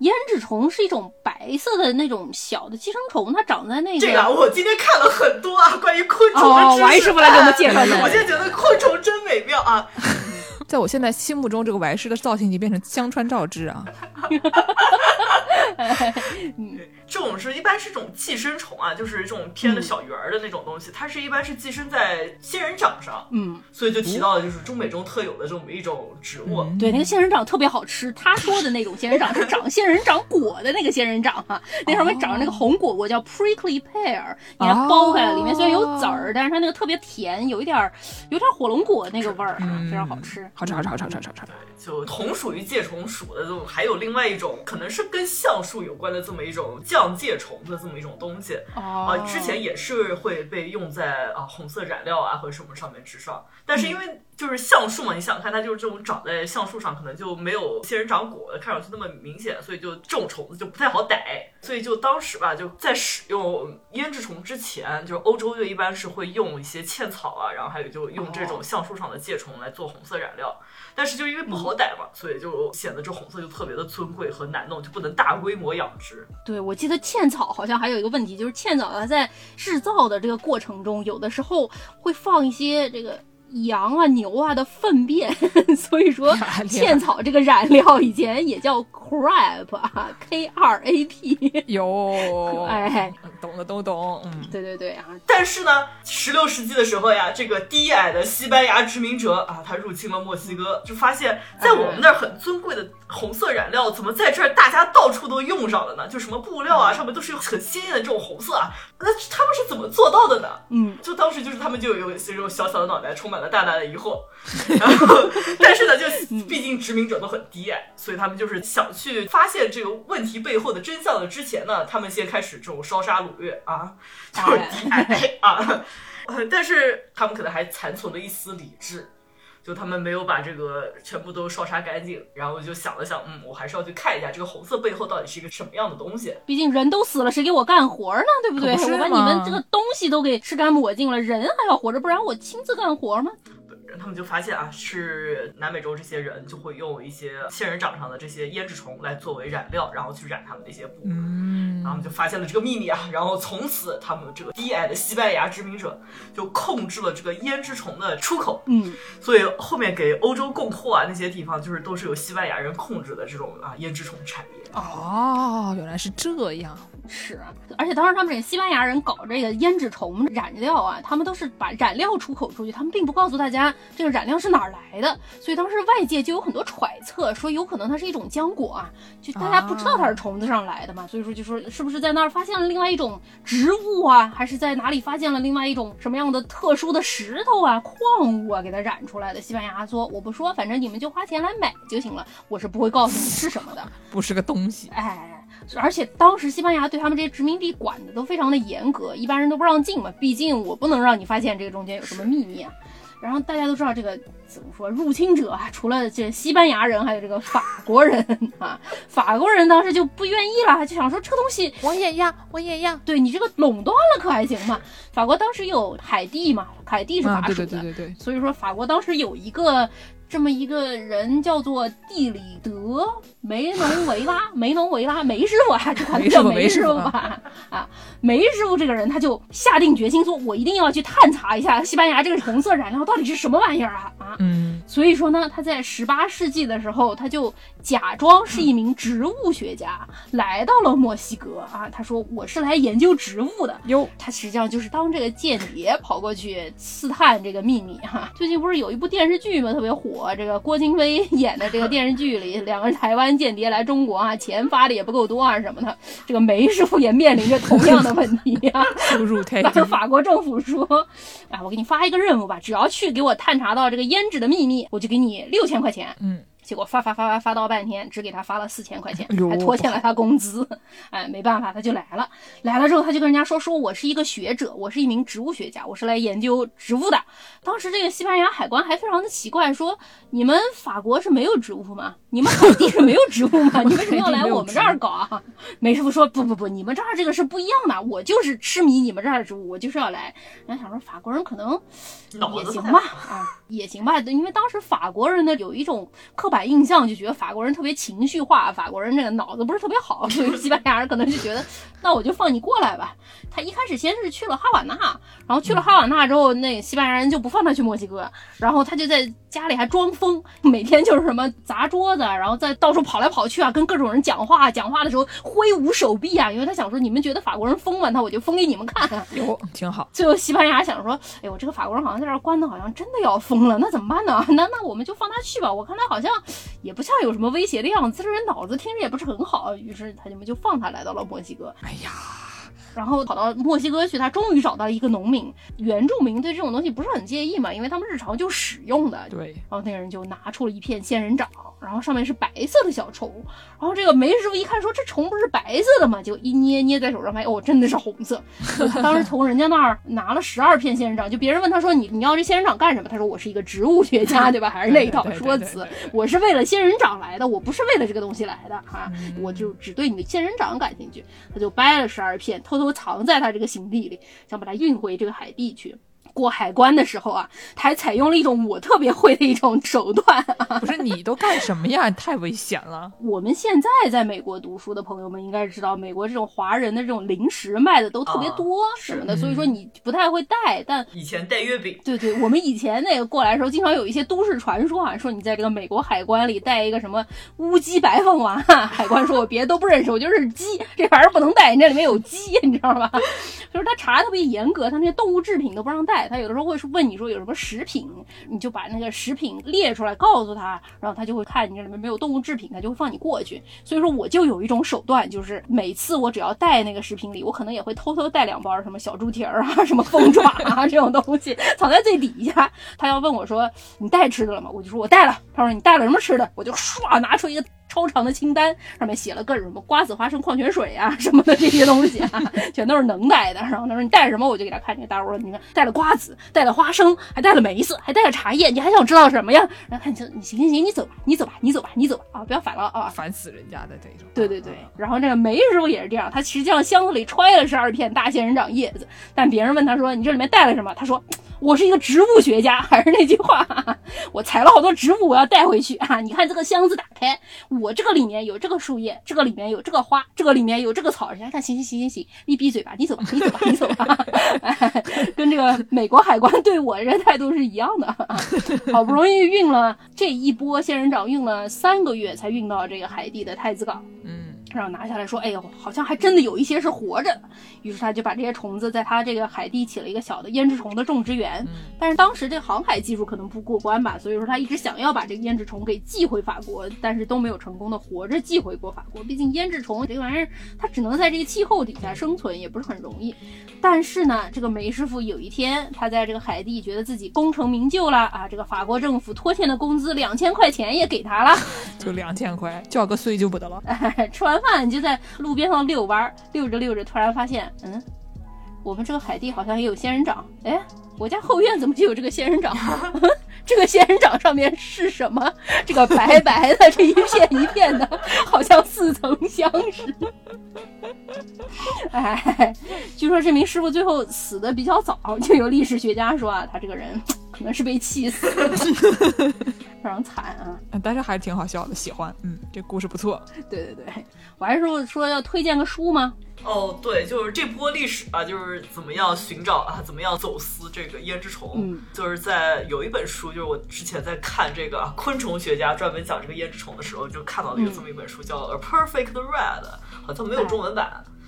[SPEAKER 1] 胭脂虫是一种白色的那种小的寄生虫，它长在那个……
[SPEAKER 3] 这个我今天看了很多啊，关于昆虫的知识。
[SPEAKER 1] 王师傅来给我们介绍
[SPEAKER 3] 我现在觉得昆虫真美妙啊！
[SPEAKER 2] 在我现在心目中，这个王师的造型已经变成江川照之啊。
[SPEAKER 1] 嗯，
[SPEAKER 3] 这种是一般是这种寄生虫啊，就是这种偏的小圆儿的那种东西，它是一般是寄生在仙人掌上，
[SPEAKER 1] 嗯，
[SPEAKER 3] 所以就提到的就是中美洲特有的这么一种植物。
[SPEAKER 1] 对，那个仙人掌特别好吃。他说的那种仙人掌是长仙人掌果的那个仙人掌哈，那上面长着那个红果果叫 prickly pear，你看剥开了，里面虽然有籽儿，但是它那个特别甜，有一点儿有点火龙果那个味儿，非常好吃。
[SPEAKER 2] 好吃好吃好吃好吃好吃。
[SPEAKER 3] 就同属于介虫属的这种，还有另外一种可能是跟橡树有关的这么一种降介虫的这么一种东西。啊，之前也是会被用在啊红色染料啊或者什么上面之上，但是因为就是橡树嘛，你想想看它就是这种长在橡树上，可能就没有仙人掌果看上去那么明显，所以就这种虫子就不太好逮，所以就当时吧就在使用胭脂虫之前，就是欧洲就一般是会用一些茜草啊，然后还有就用这种橡树上的介虫来做红色染料。但是就因为不好逮嘛，所以就显得这红色就特别的尊贵和难弄，就不能大规模养殖。
[SPEAKER 1] 对，我记得茜草好像还有一个问题，就是茜草它在制造的这个过程中，有的时候会放一些这个。羊啊牛啊的粪便，所以说 茜草这个染料以前也叫 crap 啊，K R A P。
[SPEAKER 2] 有，
[SPEAKER 1] 哎，
[SPEAKER 2] 懂的都懂。嗯，
[SPEAKER 1] 对对对啊。
[SPEAKER 3] 但是呢，十六世纪的时候呀，这个低矮的西班牙殖民者啊，他入侵了墨西哥，就发现，在我们那儿很尊贵的红色染料，怎么在这儿大家到处都用上了呢？就什么布料啊，上面都是有很鲜艳的这种红色啊，那他们是怎么做到的呢？
[SPEAKER 1] 嗯，
[SPEAKER 3] 就当时就是他们就有这种小小的脑袋，充满。大大的疑惑，然后，但是呢，就毕竟殖民者都很低矮，所以他们就是想去发现这个问题背后的真相的之前呢，他们先开始这种烧杀掳掠啊，就是低矮啊，但是他们可能还残存了一丝理智，就他们没有把这个全部都烧杀干净，然后就想了想，嗯，我还是要去看一下这个红色背后到底是一个什么样的东西。
[SPEAKER 1] 毕竟人都死了，谁给我干活呢？对不对？我把你们这个东西都给吃干抹净了，人还要活着，不然我亲自干活吗？
[SPEAKER 3] 他们就发现啊，是南美洲这些人就会用一些仙人掌上的这些胭脂虫来作为染料，然后去染他们那些布。
[SPEAKER 2] 嗯，
[SPEAKER 3] 然后就发现了这个秘密啊，然后从此他们这个低矮的西班牙殖民者就控制了这个胭脂虫的出口。
[SPEAKER 1] 嗯，
[SPEAKER 3] 所以后面给欧洲供货啊那些地方，就是都是由西班牙人控制的这种啊胭脂虫产业。
[SPEAKER 2] 哦，原来是这样。
[SPEAKER 1] 是，而且当时他们这西班牙人搞这个胭脂虫染料啊，他们都是把染料出口出去，他们并不告诉大家这个染料是哪儿来的，所以当时外界就有很多揣测，说有可能它是一种浆果啊，就大家不知道它是虫子上来的嘛，所以说就说是不是在那儿发现了另外一种植物啊，还是在哪里发现了另外一种什么样的特殊的石头啊、矿物啊给它染出来的？西班牙说我不说，反正你们就花钱来买就行了，我是不会告诉你是什么的，
[SPEAKER 2] 不是个东西，
[SPEAKER 1] 哎。而且当时西班牙对他们这些殖民地管的都非常的严格，一般人都不让进嘛。毕竟我不能让你发现这个中间有什么秘密啊。然后大家都知道这个怎么说，入侵者啊，除了这西班牙人，还有这个法国人啊。法国人当时就不愿意了，就想说这个东西
[SPEAKER 2] 我也要，我也要。
[SPEAKER 1] 对你这个垄断了可还行嘛？法国当时有海地嘛，海地是法属的，
[SPEAKER 2] 对对对对对。
[SPEAKER 1] 所以说法国当时有一个。这么一个人叫做蒂里德梅农维拉，梅农维拉梅师傅啊，这管他叫梅师傅吧啊，梅师傅这个人他就下定决心说，我一定要去探查一下西班牙这个红色染料到底是什么玩意儿啊啊！
[SPEAKER 2] 嗯，
[SPEAKER 1] 所以说呢，他在十八世纪的时候，他就假装是一名植物学家，来到了墨西哥啊，他说我是来研究植物的
[SPEAKER 2] 哟，
[SPEAKER 1] 他实际上就是当这个间谍跑过去刺探这个秘密哈。最近不是有一部电视剧吗？特别火。我这个郭京飞演的这个电视剧里，两个台湾间谍来中国啊，钱发的也不够多啊什么的。这个梅师傅也面临着同样的问题啊，
[SPEAKER 2] 收入太 低。
[SPEAKER 1] 法国政府说：“啊，我给你发一个任务吧，只要去给我探查到这个胭脂的秘密，我就给你六千块钱。”
[SPEAKER 2] 嗯。
[SPEAKER 1] 结果发发发发发到半天，只给他发了四千块钱，还拖欠了他工资。哎，没办法，他就来了。来了之后，他就跟人家说：“说我是一个学者，我是一名植物学家，我是来研究植物的。”当时这个西班牙海关还非常的奇怪，说：“你们法国是没有植物吗？你们海地是没有植物吗？你为什么要来我们这儿搞啊？”梅师傅说：“不不不，你们这儿这个是不一样的，我就是痴迷你们这儿的植物，我就是要来。”然后想说法国人可能也行吧，啊，也行吧，因为当时法国人呢有一种刻板。印象就觉得法国人特别情绪化，法国人这个脑子不是特别好，所以西班牙人可能就觉得，那我就放你过来吧。他一开始先是去了哈瓦那，然后去了哈瓦那之后，那西班牙人就不放他去墨西哥，然后他就在家里还装疯，每天就是什么砸桌子，然后在到处跑来跑去啊，跟各种人讲话，讲话的时候挥舞手臂啊，因为他想说你们觉得法国人疯吗？那我就疯给你们看。
[SPEAKER 2] 哟，挺好。
[SPEAKER 1] 最后西班牙想说，哎呦，这个法国人好像在这关的，好像真的要疯了，那怎么办呢？那那我们就放他去吧。我看他好像也不像有什么威胁的样子，这人脑子听着也不是很好，于是他们就放他来到了墨西哥。
[SPEAKER 2] 哎呀。
[SPEAKER 1] 然后跑到墨西哥去，他终于找到了一个农民，原住民对这种东西不是很介意嘛，因为他们日常就使用的。
[SPEAKER 2] 对。
[SPEAKER 1] 然后那个人就拿出了一片仙人掌，然后上面是白色的小虫。然后这个梅师傅一看说：“这虫不是白色的吗？”就一捏捏在手上，发现哦，真的是红色。当时从人家那儿拿了十二片仙人掌，就别人问他说：“你你要这仙人掌干什么？”他说：“我是一个植物学家，对吧？还是那一套说辞？我是为了仙人掌来的，我不是为了这个东西来的啊！我就只对你的仙人掌感兴趣。”他就掰了十二片，偷都藏在他这个行李里，想把它运回这个海地去。过海关的时候啊，他还采用了一种我特别会的一种手段。
[SPEAKER 2] 不是你都干什么呀？太危险了！
[SPEAKER 1] 我们现在在美国读书的朋友们应该知道，美国这种华人的这种零食卖的都特别多什么的，所以说你不太会带。但
[SPEAKER 3] 以前带月饼，
[SPEAKER 1] 对对，我们以前那个过来的时候，经常有一些都市传说啊，说你在这个美国海关里带一个什么乌鸡白凤丸，海关说我别的都不认识，我就是鸡，这玩意儿不能带，你这里面有鸡，你知道吧？就是他查特别严格，他那些动物制品都不让带。他有的时候会问你说有什么食品，你就把那个食品列出来告诉他，然后他就会看你这里面没有动物制品，他就会放你过去。所以说我就有一种手段，就是每次我只要带那个食品里，我可能也会偷偷带两包什么小猪蹄儿啊、什么凤爪啊这种东西藏在最底下。他要问我说你带吃的了吗？我就说我带了。他说你带了什么吃的？我就唰拿出一个。超长的清单上面写了各种什么瓜子、花生、矿泉水啊什么的这些东西啊，全都是能带的。然后他说你带什么，我就给他看。这个大伙说你看带了瓜子，带了花生，还带了梅子，还带了茶叶。你还想知道什么呀？然后看你你行行行，你走吧，你走吧，你走吧，你走吧啊！不要烦了啊！
[SPEAKER 2] 烦死人家的这种。
[SPEAKER 1] 对对对。然后这个梅师傅也是这样，他实际上箱子里揣的是二片大仙人掌叶子，但别人问他说你这里面带了什么？他说我是一个植物学家，还是那句话，我采了好多植物，我要带回去啊！你看这个箱子打开，我这个里面有。这个树叶，这个里面有这个花，这个里面有这个草。人家看，行行行行行，你闭嘴吧，你走吧，你走吧，你走吧。跟这个美国海关对我这态度是一样的。好不容易运了这一波仙人掌，运了三个月才运到这个海地的太子港。
[SPEAKER 2] 嗯。
[SPEAKER 1] 然后拿下来说：“哎呦，好像还真的有一些是活着的。”于是他就把这些虫子在他这个海地起了一个小的胭脂虫的种植园。但是当时这个航海技术可能不过关吧，所以说他一直想要把这个胭脂虫给寄回法国，但是都没有成功的活着寄回过法国。毕竟胭脂虫这个玩意儿，它只能在这个气候底下生存，也不是很容易。但是呢，这个梅师傅有一天，他在这个海地觉得自己功成名就了啊，这个法国政府拖欠的工资两千块钱也给他了，
[SPEAKER 2] 就两千块，交个税就不得了。
[SPEAKER 1] 吃饭就在路边上遛弯，遛着遛着，突然发现，嗯，我们这个海地好像也有仙人掌，哎，我家后院怎么就有这个仙人掌？这个仙人掌上面是什么？这个白白的，这一片一片的，好像似曾相识。哎，据说这名师傅最后死的比较早，就有历史学家说啊，他这个人可能是被气死，非常惨啊。
[SPEAKER 2] 但是还是挺好笑的，喜欢。嗯，这故事不错。
[SPEAKER 1] 对对对，我还是说说要推荐个书吗？
[SPEAKER 3] 哦，对，就是这波历史啊，就是怎么样寻找啊，怎么样走私这个胭脂虫。
[SPEAKER 1] 嗯，
[SPEAKER 3] 就是在有一本书，就是我之前在看这个昆虫学家专门讲这个胭脂虫的时候，就看到了有这么一本书，叫《A Perfect Red》，好像没有中文版。嗯，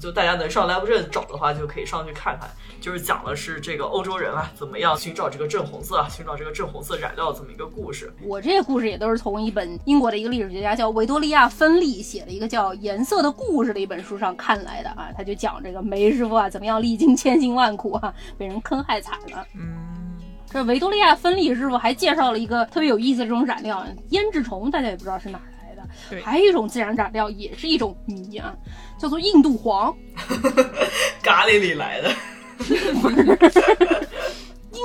[SPEAKER 3] 就大家能上 Live 镇找的话，就可以上去看看。就是讲的是这个欧洲人啊，怎么样寻找这个正红色，寻找这个正红色染料这么一个故事。
[SPEAKER 1] 我这个故事也都是从一本英国的一个历史学家叫维多利亚·芬利写的一个叫《颜色的故事》的一本书上看来的啊。他就讲这个梅师傅啊，怎么样历经千辛万苦啊，被人坑害惨了。
[SPEAKER 2] 嗯，
[SPEAKER 1] 这维多利亚·芬利师傅还介绍了一个特别有意思的这种染料——胭脂虫，大家也不知道是哪来的。
[SPEAKER 2] 对，
[SPEAKER 1] 还有一种自然染料，也是一种谜啊，叫做印度黄。
[SPEAKER 3] 咖喱里来的。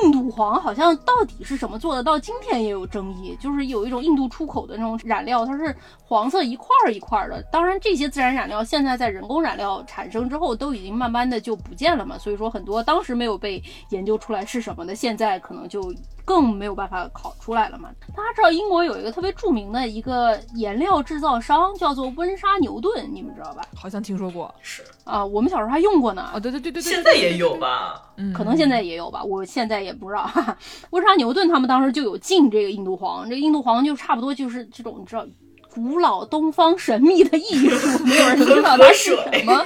[SPEAKER 1] 印度黄好像到底是什么做的，到今天也有争议。就是有一种印度出口的那种染料，它是黄色一块儿一块儿的。当然，这些自然染料现在在人工染料产生之后，都已经慢慢的就不见了嘛。所以说，很多当时没有被研究出来是什么的，现在可能就更没有办法考出来了嘛。大家知道英国有一个特别著名的一个颜料制造商，叫做温莎牛顿，你们知道吧？
[SPEAKER 2] 好像听说过。
[SPEAKER 3] 是
[SPEAKER 1] 啊，我们小时候还用过呢。
[SPEAKER 2] 哦，对对对对对，
[SPEAKER 3] 现在也有吧？
[SPEAKER 2] 嗯，
[SPEAKER 1] 可能现在也有吧，我现在也不知道。哈哈。温莎牛顿他们当时就有进这个印度黄，这个印度黄就差不多就是这种，你知道。古老东方神秘的艺术，没有人知道它是什么，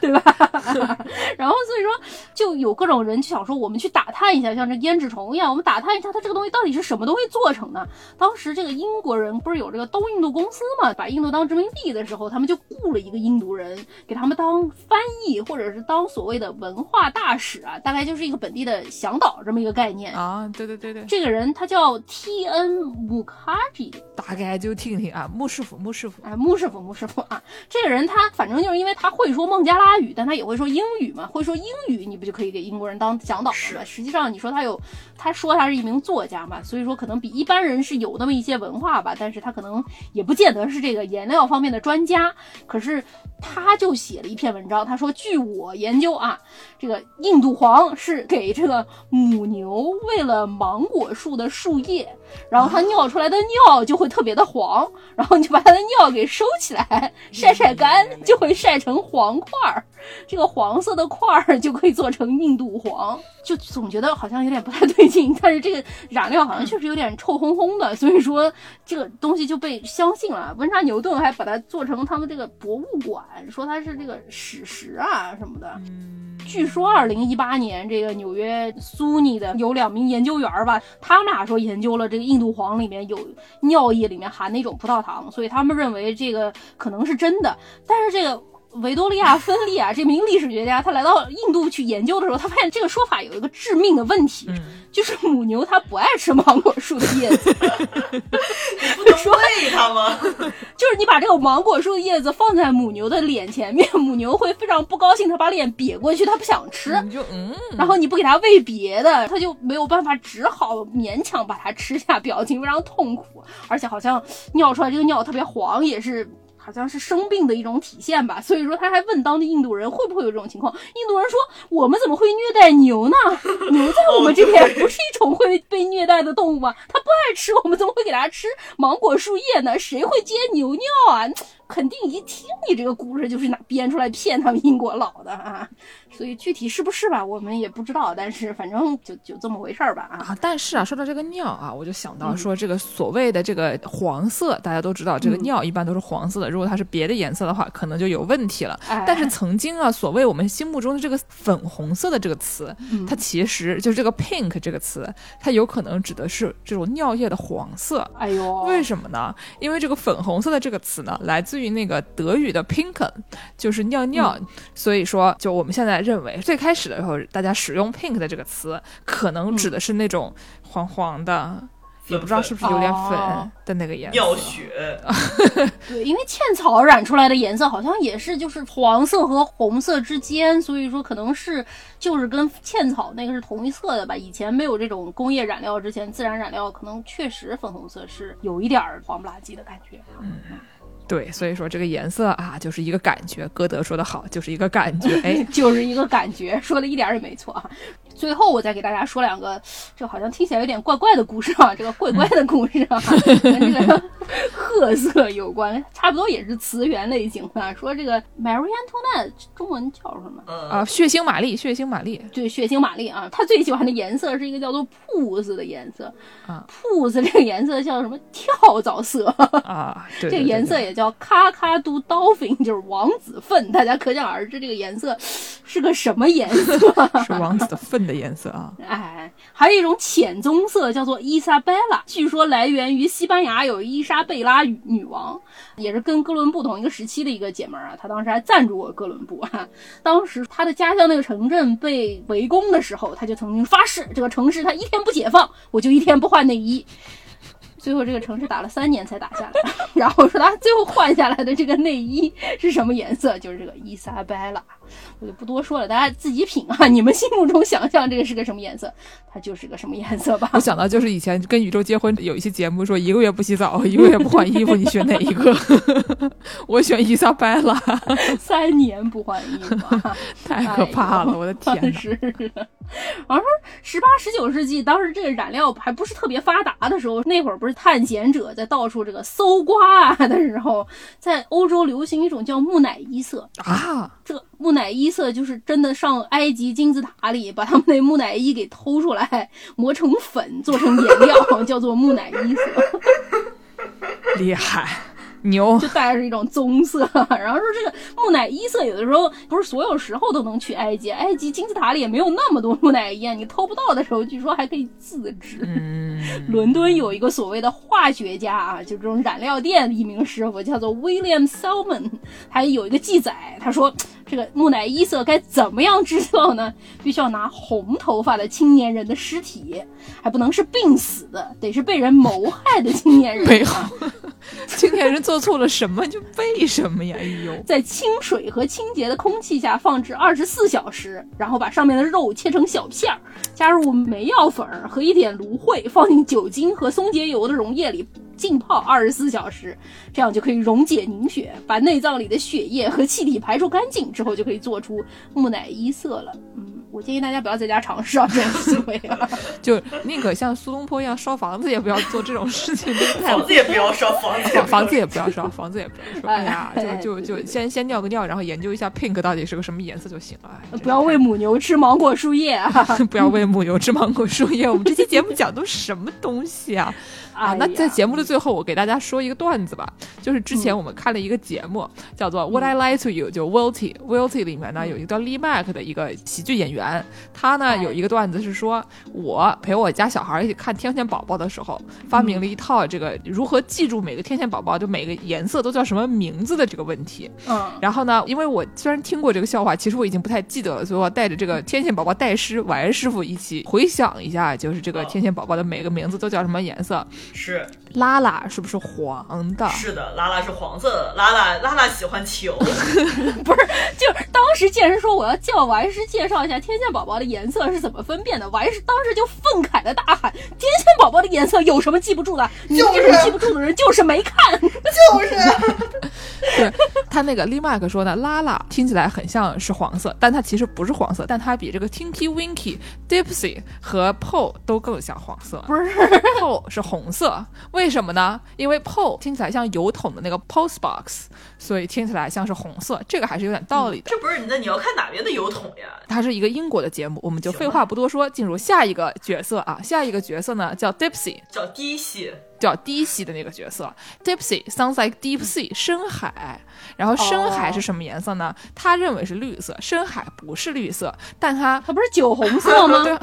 [SPEAKER 1] 对吧？然后所以说，就有各种人就想说，我们去打探一下，像这胭脂虫一样，我们打探一下它这个东西到底是什么东西做成的。当时这个英国人不是有这个东印度公司嘛，把印度当殖民地的时候，他们就雇了一个印度人给他们当翻译，或者是当所谓的文化大使啊，大概就是一个本地的向导这么一个概念
[SPEAKER 2] 啊。对对对对，
[SPEAKER 1] 这个人他叫 T N 穆卡吉，
[SPEAKER 2] 大概就听听啊。穆师傅，穆师傅，
[SPEAKER 1] 哎，穆师傅，穆师傅啊，这个人他反正就是因为他会说孟加拉语，但他也会说英语嘛，会说英语，你不就可以给英国人当讲导了吗？实际上，你说他有，他说他是一名作家嘛，所以说可能比一般人是有那么一些文化吧，但是他可能也不见得是这个颜料方面的专家。可是他就写了一篇文章，他说，据我研究啊，这个印度黄是给这个母牛喂了芒果树的树叶，然后它尿出来的尿就会特别的黄，然后。你就把它的尿给收起来，晒晒干，就会晒成黄块儿。这个黄色的块儿就可以做成印度黄。就总觉得好像有点不太对劲，但是这个染料好像确实有点臭烘烘的，所以说这个东西就被相信了。温莎牛顿还把它做成他们这个博物馆，说它是这个史实啊什么的。据说二零一八年，这个纽约苏尼的有两名研究员吧，他们俩说研究了这个印度黄里面有尿液里面含那种葡萄糖，所以他们认为这个可能是真的。但是这个。维多利亚·芬利啊，这名历史学家，他来到印度去研究的时候，他发现这个说法有一个致命的问题，就是母牛它不爱吃芒果树的叶子。
[SPEAKER 3] 不能喂它吗？
[SPEAKER 1] 就是你把这个芒果树的叶子放在母牛的脸前面，母牛会非常不高兴，它把脸瘪过去，它不想吃。
[SPEAKER 2] 就嗯，
[SPEAKER 1] 然后你不给它喂别的，它就没有办法，只好勉强把它吃下，表情非常痛苦，而且好像尿出来这个尿特别黄，也是。好像是生病的一种体现吧，所以说他还问当地印度人会不会有这种情况。印度人说：“我们怎么会虐待牛呢？牛在我们这边不是一种会被虐待的动物吗？它不爱吃，我们怎么会给它吃芒果树叶呢？谁会接牛尿啊？”肯定一听你这个故事就是拿编出来骗他们英国佬的啊，所以具体是不是吧，我们也不知道。但是反正就就这么回事儿吧
[SPEAKER 2] 啊。但是啊，说到这个尿啊，我就想到说这个所谓的这个黄色，大家都知道这个尿一般都是黄色的，如果它是别的颜色的话，可能就有问题了。但是曾经啊，所谓我们心目中的这个粉红色的这个词，它其实就是这个 pink 这个词，它有可能指的是这种尿液的黄色。
[SPEAKER 1] 哎呦，
[SPEAKER 2] 为什么呢？因为这个粉红色的这个词呢，来自于。于那个德语的 pink，就是尿尿，所以说就我们现在认为最开始的时候，大家使用 pink 的这个词，可能指的是那种黄黄的、也不知道是不是有点粉的那个颜色。
[SPEAKER 3] 尿血，
[SPEAKER 1] 对，因为茜草染出来的颜色好像也是就是黄色和红色之间，所以说可能是就是跟茜草那个是同一色的吧。以前没有这种工业染料之前，自然染料可能确实粉红色是有一点儿黄不拉几的感觉。
[SPEAKER 2] 嗯对，所以说这个颜色啊，就是一个感觉。歌德说的好，就是一个感觉。哎，
[SPEAKER 1] 就是一个感觉，说的一点也没错啊。最后我再给大家说两个，这好像听起来有点怪怪的故事啊，这个怪怪的故事啊，跟这个褐色有关，差不多也是词源类型的。说这个 Marie Antoinette 中文叫什么？
[SPEAKER 3] 嗯
[SPEAKER 2] 啊，血腥玛丽，血腥玛丽，
[SPEAKER 1] 对，血腥玛丽啊，她最喜欢的颜色是一个叫做铺子的颜色
[SPEAKER 2] 啊，
[SPEAKER 1] 铺子这个颜色叫什么跳蚤色，
[SPEAKER 2] 啊，对
[SPEAKER 1] 这个颜色也叫卡卡杜 dolphin，就是王子粪，大家可想而知这个颜色是个什么颜色。
[SPEAKER 2] 是王子的粪的颜色啊。
[SPEAKER 1] 哎，还有一种浅棕色叫做伊莎贝拉，据说来源于西班牙有伊莎贝拉女女王，也是跟哥伦布同一个时期的一个姐们儿啊。她当时还赞助过哥伦布啊。当时她的家乡那个城镇被围攻的时候，她就曾经发誓，这个城市她一天不解放，我就一天不换内衣。最后这个城市打了三年才打下来，然后说他最后换下来的这个内衣是什么颜色？就是这个伊莎贝拉，我就不多说了，大家自己品啊，你们心目中想象这个是个什么颜色，它就是个什么颜色吧
[SPEAKER 2] 我。想到就是以前跟宇宙结婚有一期节目说一个月不洗澡，一个月不换衣服，你选哪一个？我选伊莎贝拉，
[SPEAKER 1] 三年不换衣服啊，
[SPEAKER 2] 太可怕了，我的天哪！
[SPEAKER 1] 是的，好像说十八、十九世纪，当时这个染料还不是特别发达的时候，那会儿不是探险者在到处这个搜刮啊的时候，在欧洲流行一种叫木乃伊色。
[SPEAKER 2] 啊，
[SPEAKER 1] 这个木乃伊色就是真的上埃及金字塔里把他们那木乃伊给偷出来，磨成粉做成颜料，叫做木乃伊色。
[SPEAKER 2] 厉害，牛！
[SPEAKER 1] 就带着一种棕色。然后说这个木乃伊色有的时候不是所有时候都能去埃及，埃及金字塔里也没有那么多木乃伊啊，你偷不到的时候，据说还可以自制。
[SPEAKER 2] 嗯，
[SPEAKER 1] 伦敦有一个所谓的化学家啊，就这种染料店一名师傅叫做 William Salmon，他有一个记载，他说这个木乃伊色该怎么样制造呢？必须要拿红头发的青年人的尸体，还不能是病死的，得是被人谋害的青年人、啊。
[SPEAKER 2] 背后青年人做错了什么就为什么呀？哎呦，
[SPEAKER 1] 在清水和清洁的空气下放置二十四小时，然后把上面的肉切成小片儿，加入煤药粉儿和一点芦荟，放进酒精和松节油的溶液里浸泡二十四小时，这样就可以溶解凝血，把内脏里的血液和气体排出干净之后，就可以做出木乃伊色了。嗯，我建议大家不要在家尝试啊这种行为啊。
[SPEAKER 2] 就宁可像苏东坡一样烧房子，也不要做这种事情，
[SPEAKER 3] 房子也不要烧，房子也不要
[SPEAKER 2] 房房子也不要烧，房子也不要烧。哎呀，
[SPEAKER 1] 哎
[SPEAKER 2] 就就就先先尿个尿，然后研究一下 pink 到底是个什么颜色就行了。哎
[SPEAKER 1] 不要喂母牛吃芒果树叶啊！
[SPEAKER 2] 不要喂母牛吃芒果树叶。我们这期节目讲都什么东西啊？啊，
[SPEAKER 1] 哎
[SPEAKER 2] 那在节目的最后，我给大家说一个段子吧。就是之前我们看了一个节目，叫做《What I Lie to You》，就 Wilty Wilty 里面呢有一个叫 Lee Mack 的一个喜剧演员，他呢
[SPEAKER 1] 哎
[SPEAKER 2] 有一个段子是说，我陪我家小孩一起看天线宝宝的时候，发明了一套这个如何记住每个天线宝宝就每个颜色都叫什么名字的这个问题。
[SPEAKER 1] 嗯，
[SPEAKER 2] 然后呢，因为我虽然听过这个笑话，其实我已经不太记得了，所以我带着这个天线宝宝带师晚安师傅一起回想一下，就是这个天线宝宝的每个名字都叫什么颜色。
[SPEAKER 3] 是
[SPEAKER 2] 拉拉是不是黄的？
[SPEAKER 3] 是的，拉拉是黄色的，拉拉拉拉喜欢球，
[SPEAKER 1] 不是，就是当时健身说我要叫完师介绍一下天线宝宝的颜色是怎么分辨的，完师当时就愤慨的大喊：“天线宝宝的颜色有什么记不住的？你们这种记不住的人就是没看。
[SPEAKER 3] 就是
[SPEAKER 2] 对他那个 Lee Mack 说呢，拉拉听起来很像是黄色，但它其实不是黄色，但它比这个 Tinky Winky、Dipsy 和 Poe 都更像黄色。
[SPEAKER 1] 不是
[SPEAKER 2] ，Poe 是红色，为 什么呢？因为 Poe 听起来像油桶的那个 post box，所以听起来像是红色，这个还是有点道理的。
[SPEAKER 3] 这不是你的，你要看哪边的油桶呀？
[SPEAKER 2] 它是一个英国的节目，我们就废话不多说，进入下一个角色啊。下一个角色呢叫 Dipsy，
[SPEAKER 3] 叫低系，
[SPEAKER 2] 叫低系的那个角色。Dipsy sounds like deep sea，深海。然后深海是什么颜色呢？他认为是绿色，深海不是绿色，但它
[SPEAKER 1] 它不是酒红色吗？
[SPEAKER 2] 对，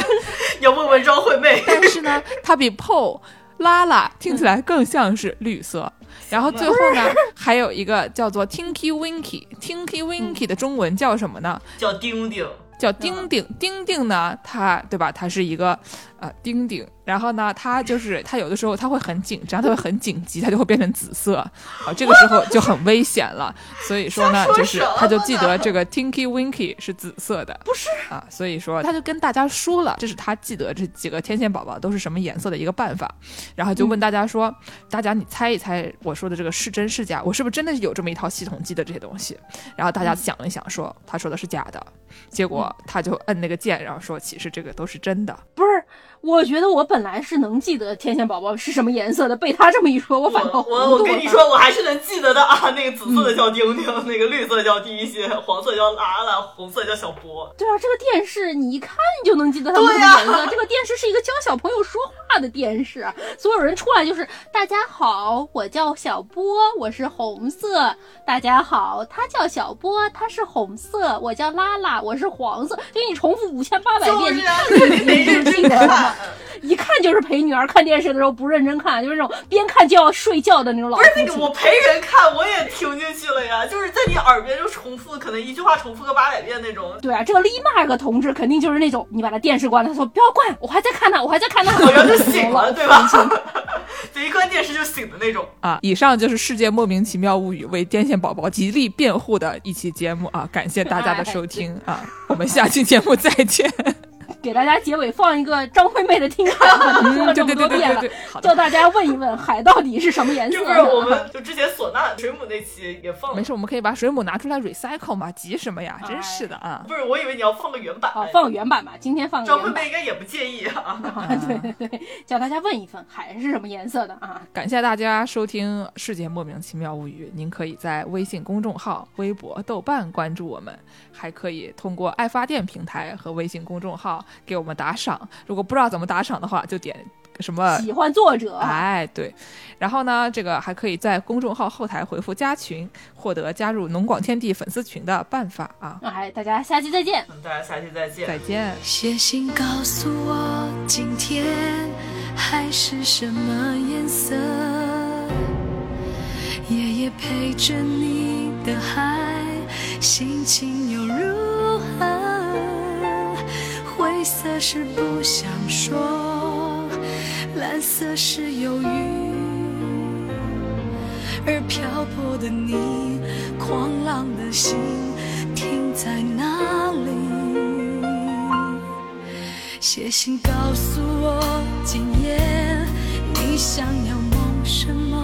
[SPEAKER 3] 要问问张惠妹。
[SPEAKER 2] 但是呢，它比 Paul 拉拉听起来更像是绿色。然后最后呢，还有一个叫做 Tinky Winky，Tinky Winky 的中文叫什么呢？
[SPEAKER 3] 叫丁丁，
[SPEAKER 2] 叫丁丁。丁丁呢，它对吧？它是一个啊，丁丁。然后呢，他就是他有的时候他会很紧张，他会很紧急，他就会变成紫色啊，这个时候就很危险了。所以说呢，就是他就记得这个 Tinky Winky 是紫色的，
[SPEAKER 1] 不是
[SPEAKER 2] 啊，所以说他就跟大家说了，这是他记得这几个天线宝宝都是什么颜色的一个办法。然后就问大家说，大家你猜一猜我说的这个是真是假？我是不是真的有这么一套系统记得这些东西？然后大家想了一想，说他说的是假的。结果他就摁那个键，然后说其实这个都是真的，
[SPEAKER 1] 不是。我觉得我本来是能记得天线宝宝是什么颜色的，被他这么一说，
[SPEAKER 3] 我
[SPEAKER 1] 反倒
[SPEAKER 3] 我我跟你说，我还是能记得的啊。那个紫色的叫丁丁，那个绿色叫第一些，黄色叫拉拉，红色叫小波。
[SPEAKER 1] 对啊，这个电视你一看就能记得它什么颜色。这个电视是一个教小朋友说话的电视，所有人出来就是大家好，我叫小波，我是红色。大家好，他叫小波，他是红色。我叫拉拉，我是黄色。就你重复五千八百遍，你看没认真看。一看就是陪女儿看电视的时候不认真看，就是那种边看就要睡觉的那种老。
[SPEAKER 3] 不是那个，我陪人看我也听进去了呀，就是在你耳边就重复，可能一句话重复个八百遍那种。
[SPEAKER 1] 对啊，这个立马克同志肯定就是那种，你把他电视关了，他说不要关，我还在看呢，我还在看呢，
[SPEAKER 3] 然后就醒了，对吧？就一关电视就醒的那种
[SPEAKER 2] 啊。以上就是世界莫名其妙物语为癫痫宝宝极力辩护的一期节目啊，感谢大家的 收听啊，我们下期节目再见。
[SPEAKER 1] 给大家结尾放一个张惠妹的《听海》，说了这么多遍了，叫大家问一问海到底是什么颜色？
[SPEAKER 3] 就是我们就之前唢呐水母那期也放。
[SPEAKER 2] 没事，我们可以把水母拿出来 recycle 嘛，急什么呀？真是的啊！
[SPEAKER 3] 不是，我以为你要放个原版。
[SPEAKER 1] 啊，放个原版吧。今天放个。
[SPEAKER 3] 张惠妹应该也不介意啊。
[SPEAKER 1] 对对对，叫大家问一问海是什么颜色的啊！
[SPEAKER 2] 感谢大家收听《世界莫名其妙物语》，您可以在微信公众号、微博、豆瓣关注我们，还可以通过爱发电平台和微信公众号给我们打赏。如果不知道怎么打赏的话，就点什么
[SPEAKER 1] 喜欢作者，
[SPEAKER 2] 哎，对。然后呢，这个还可以在公众号后台回复加群，获得加入农广天地粉丝群的办法啊！
[SPEAKER 1] 哎，大家下期再见，
[SPEAKER 3] 大家下期再见，
[SPEAKER 2] 再见。
[SPEAKER 5] 写信告诉我今天海是什么颜色，夜夜陪着你的海，心情色是不想说，蓝色是忧郁，而漂泊的你，狂浪的心停在哪里？写信告诉我，今夜你想要梦什么？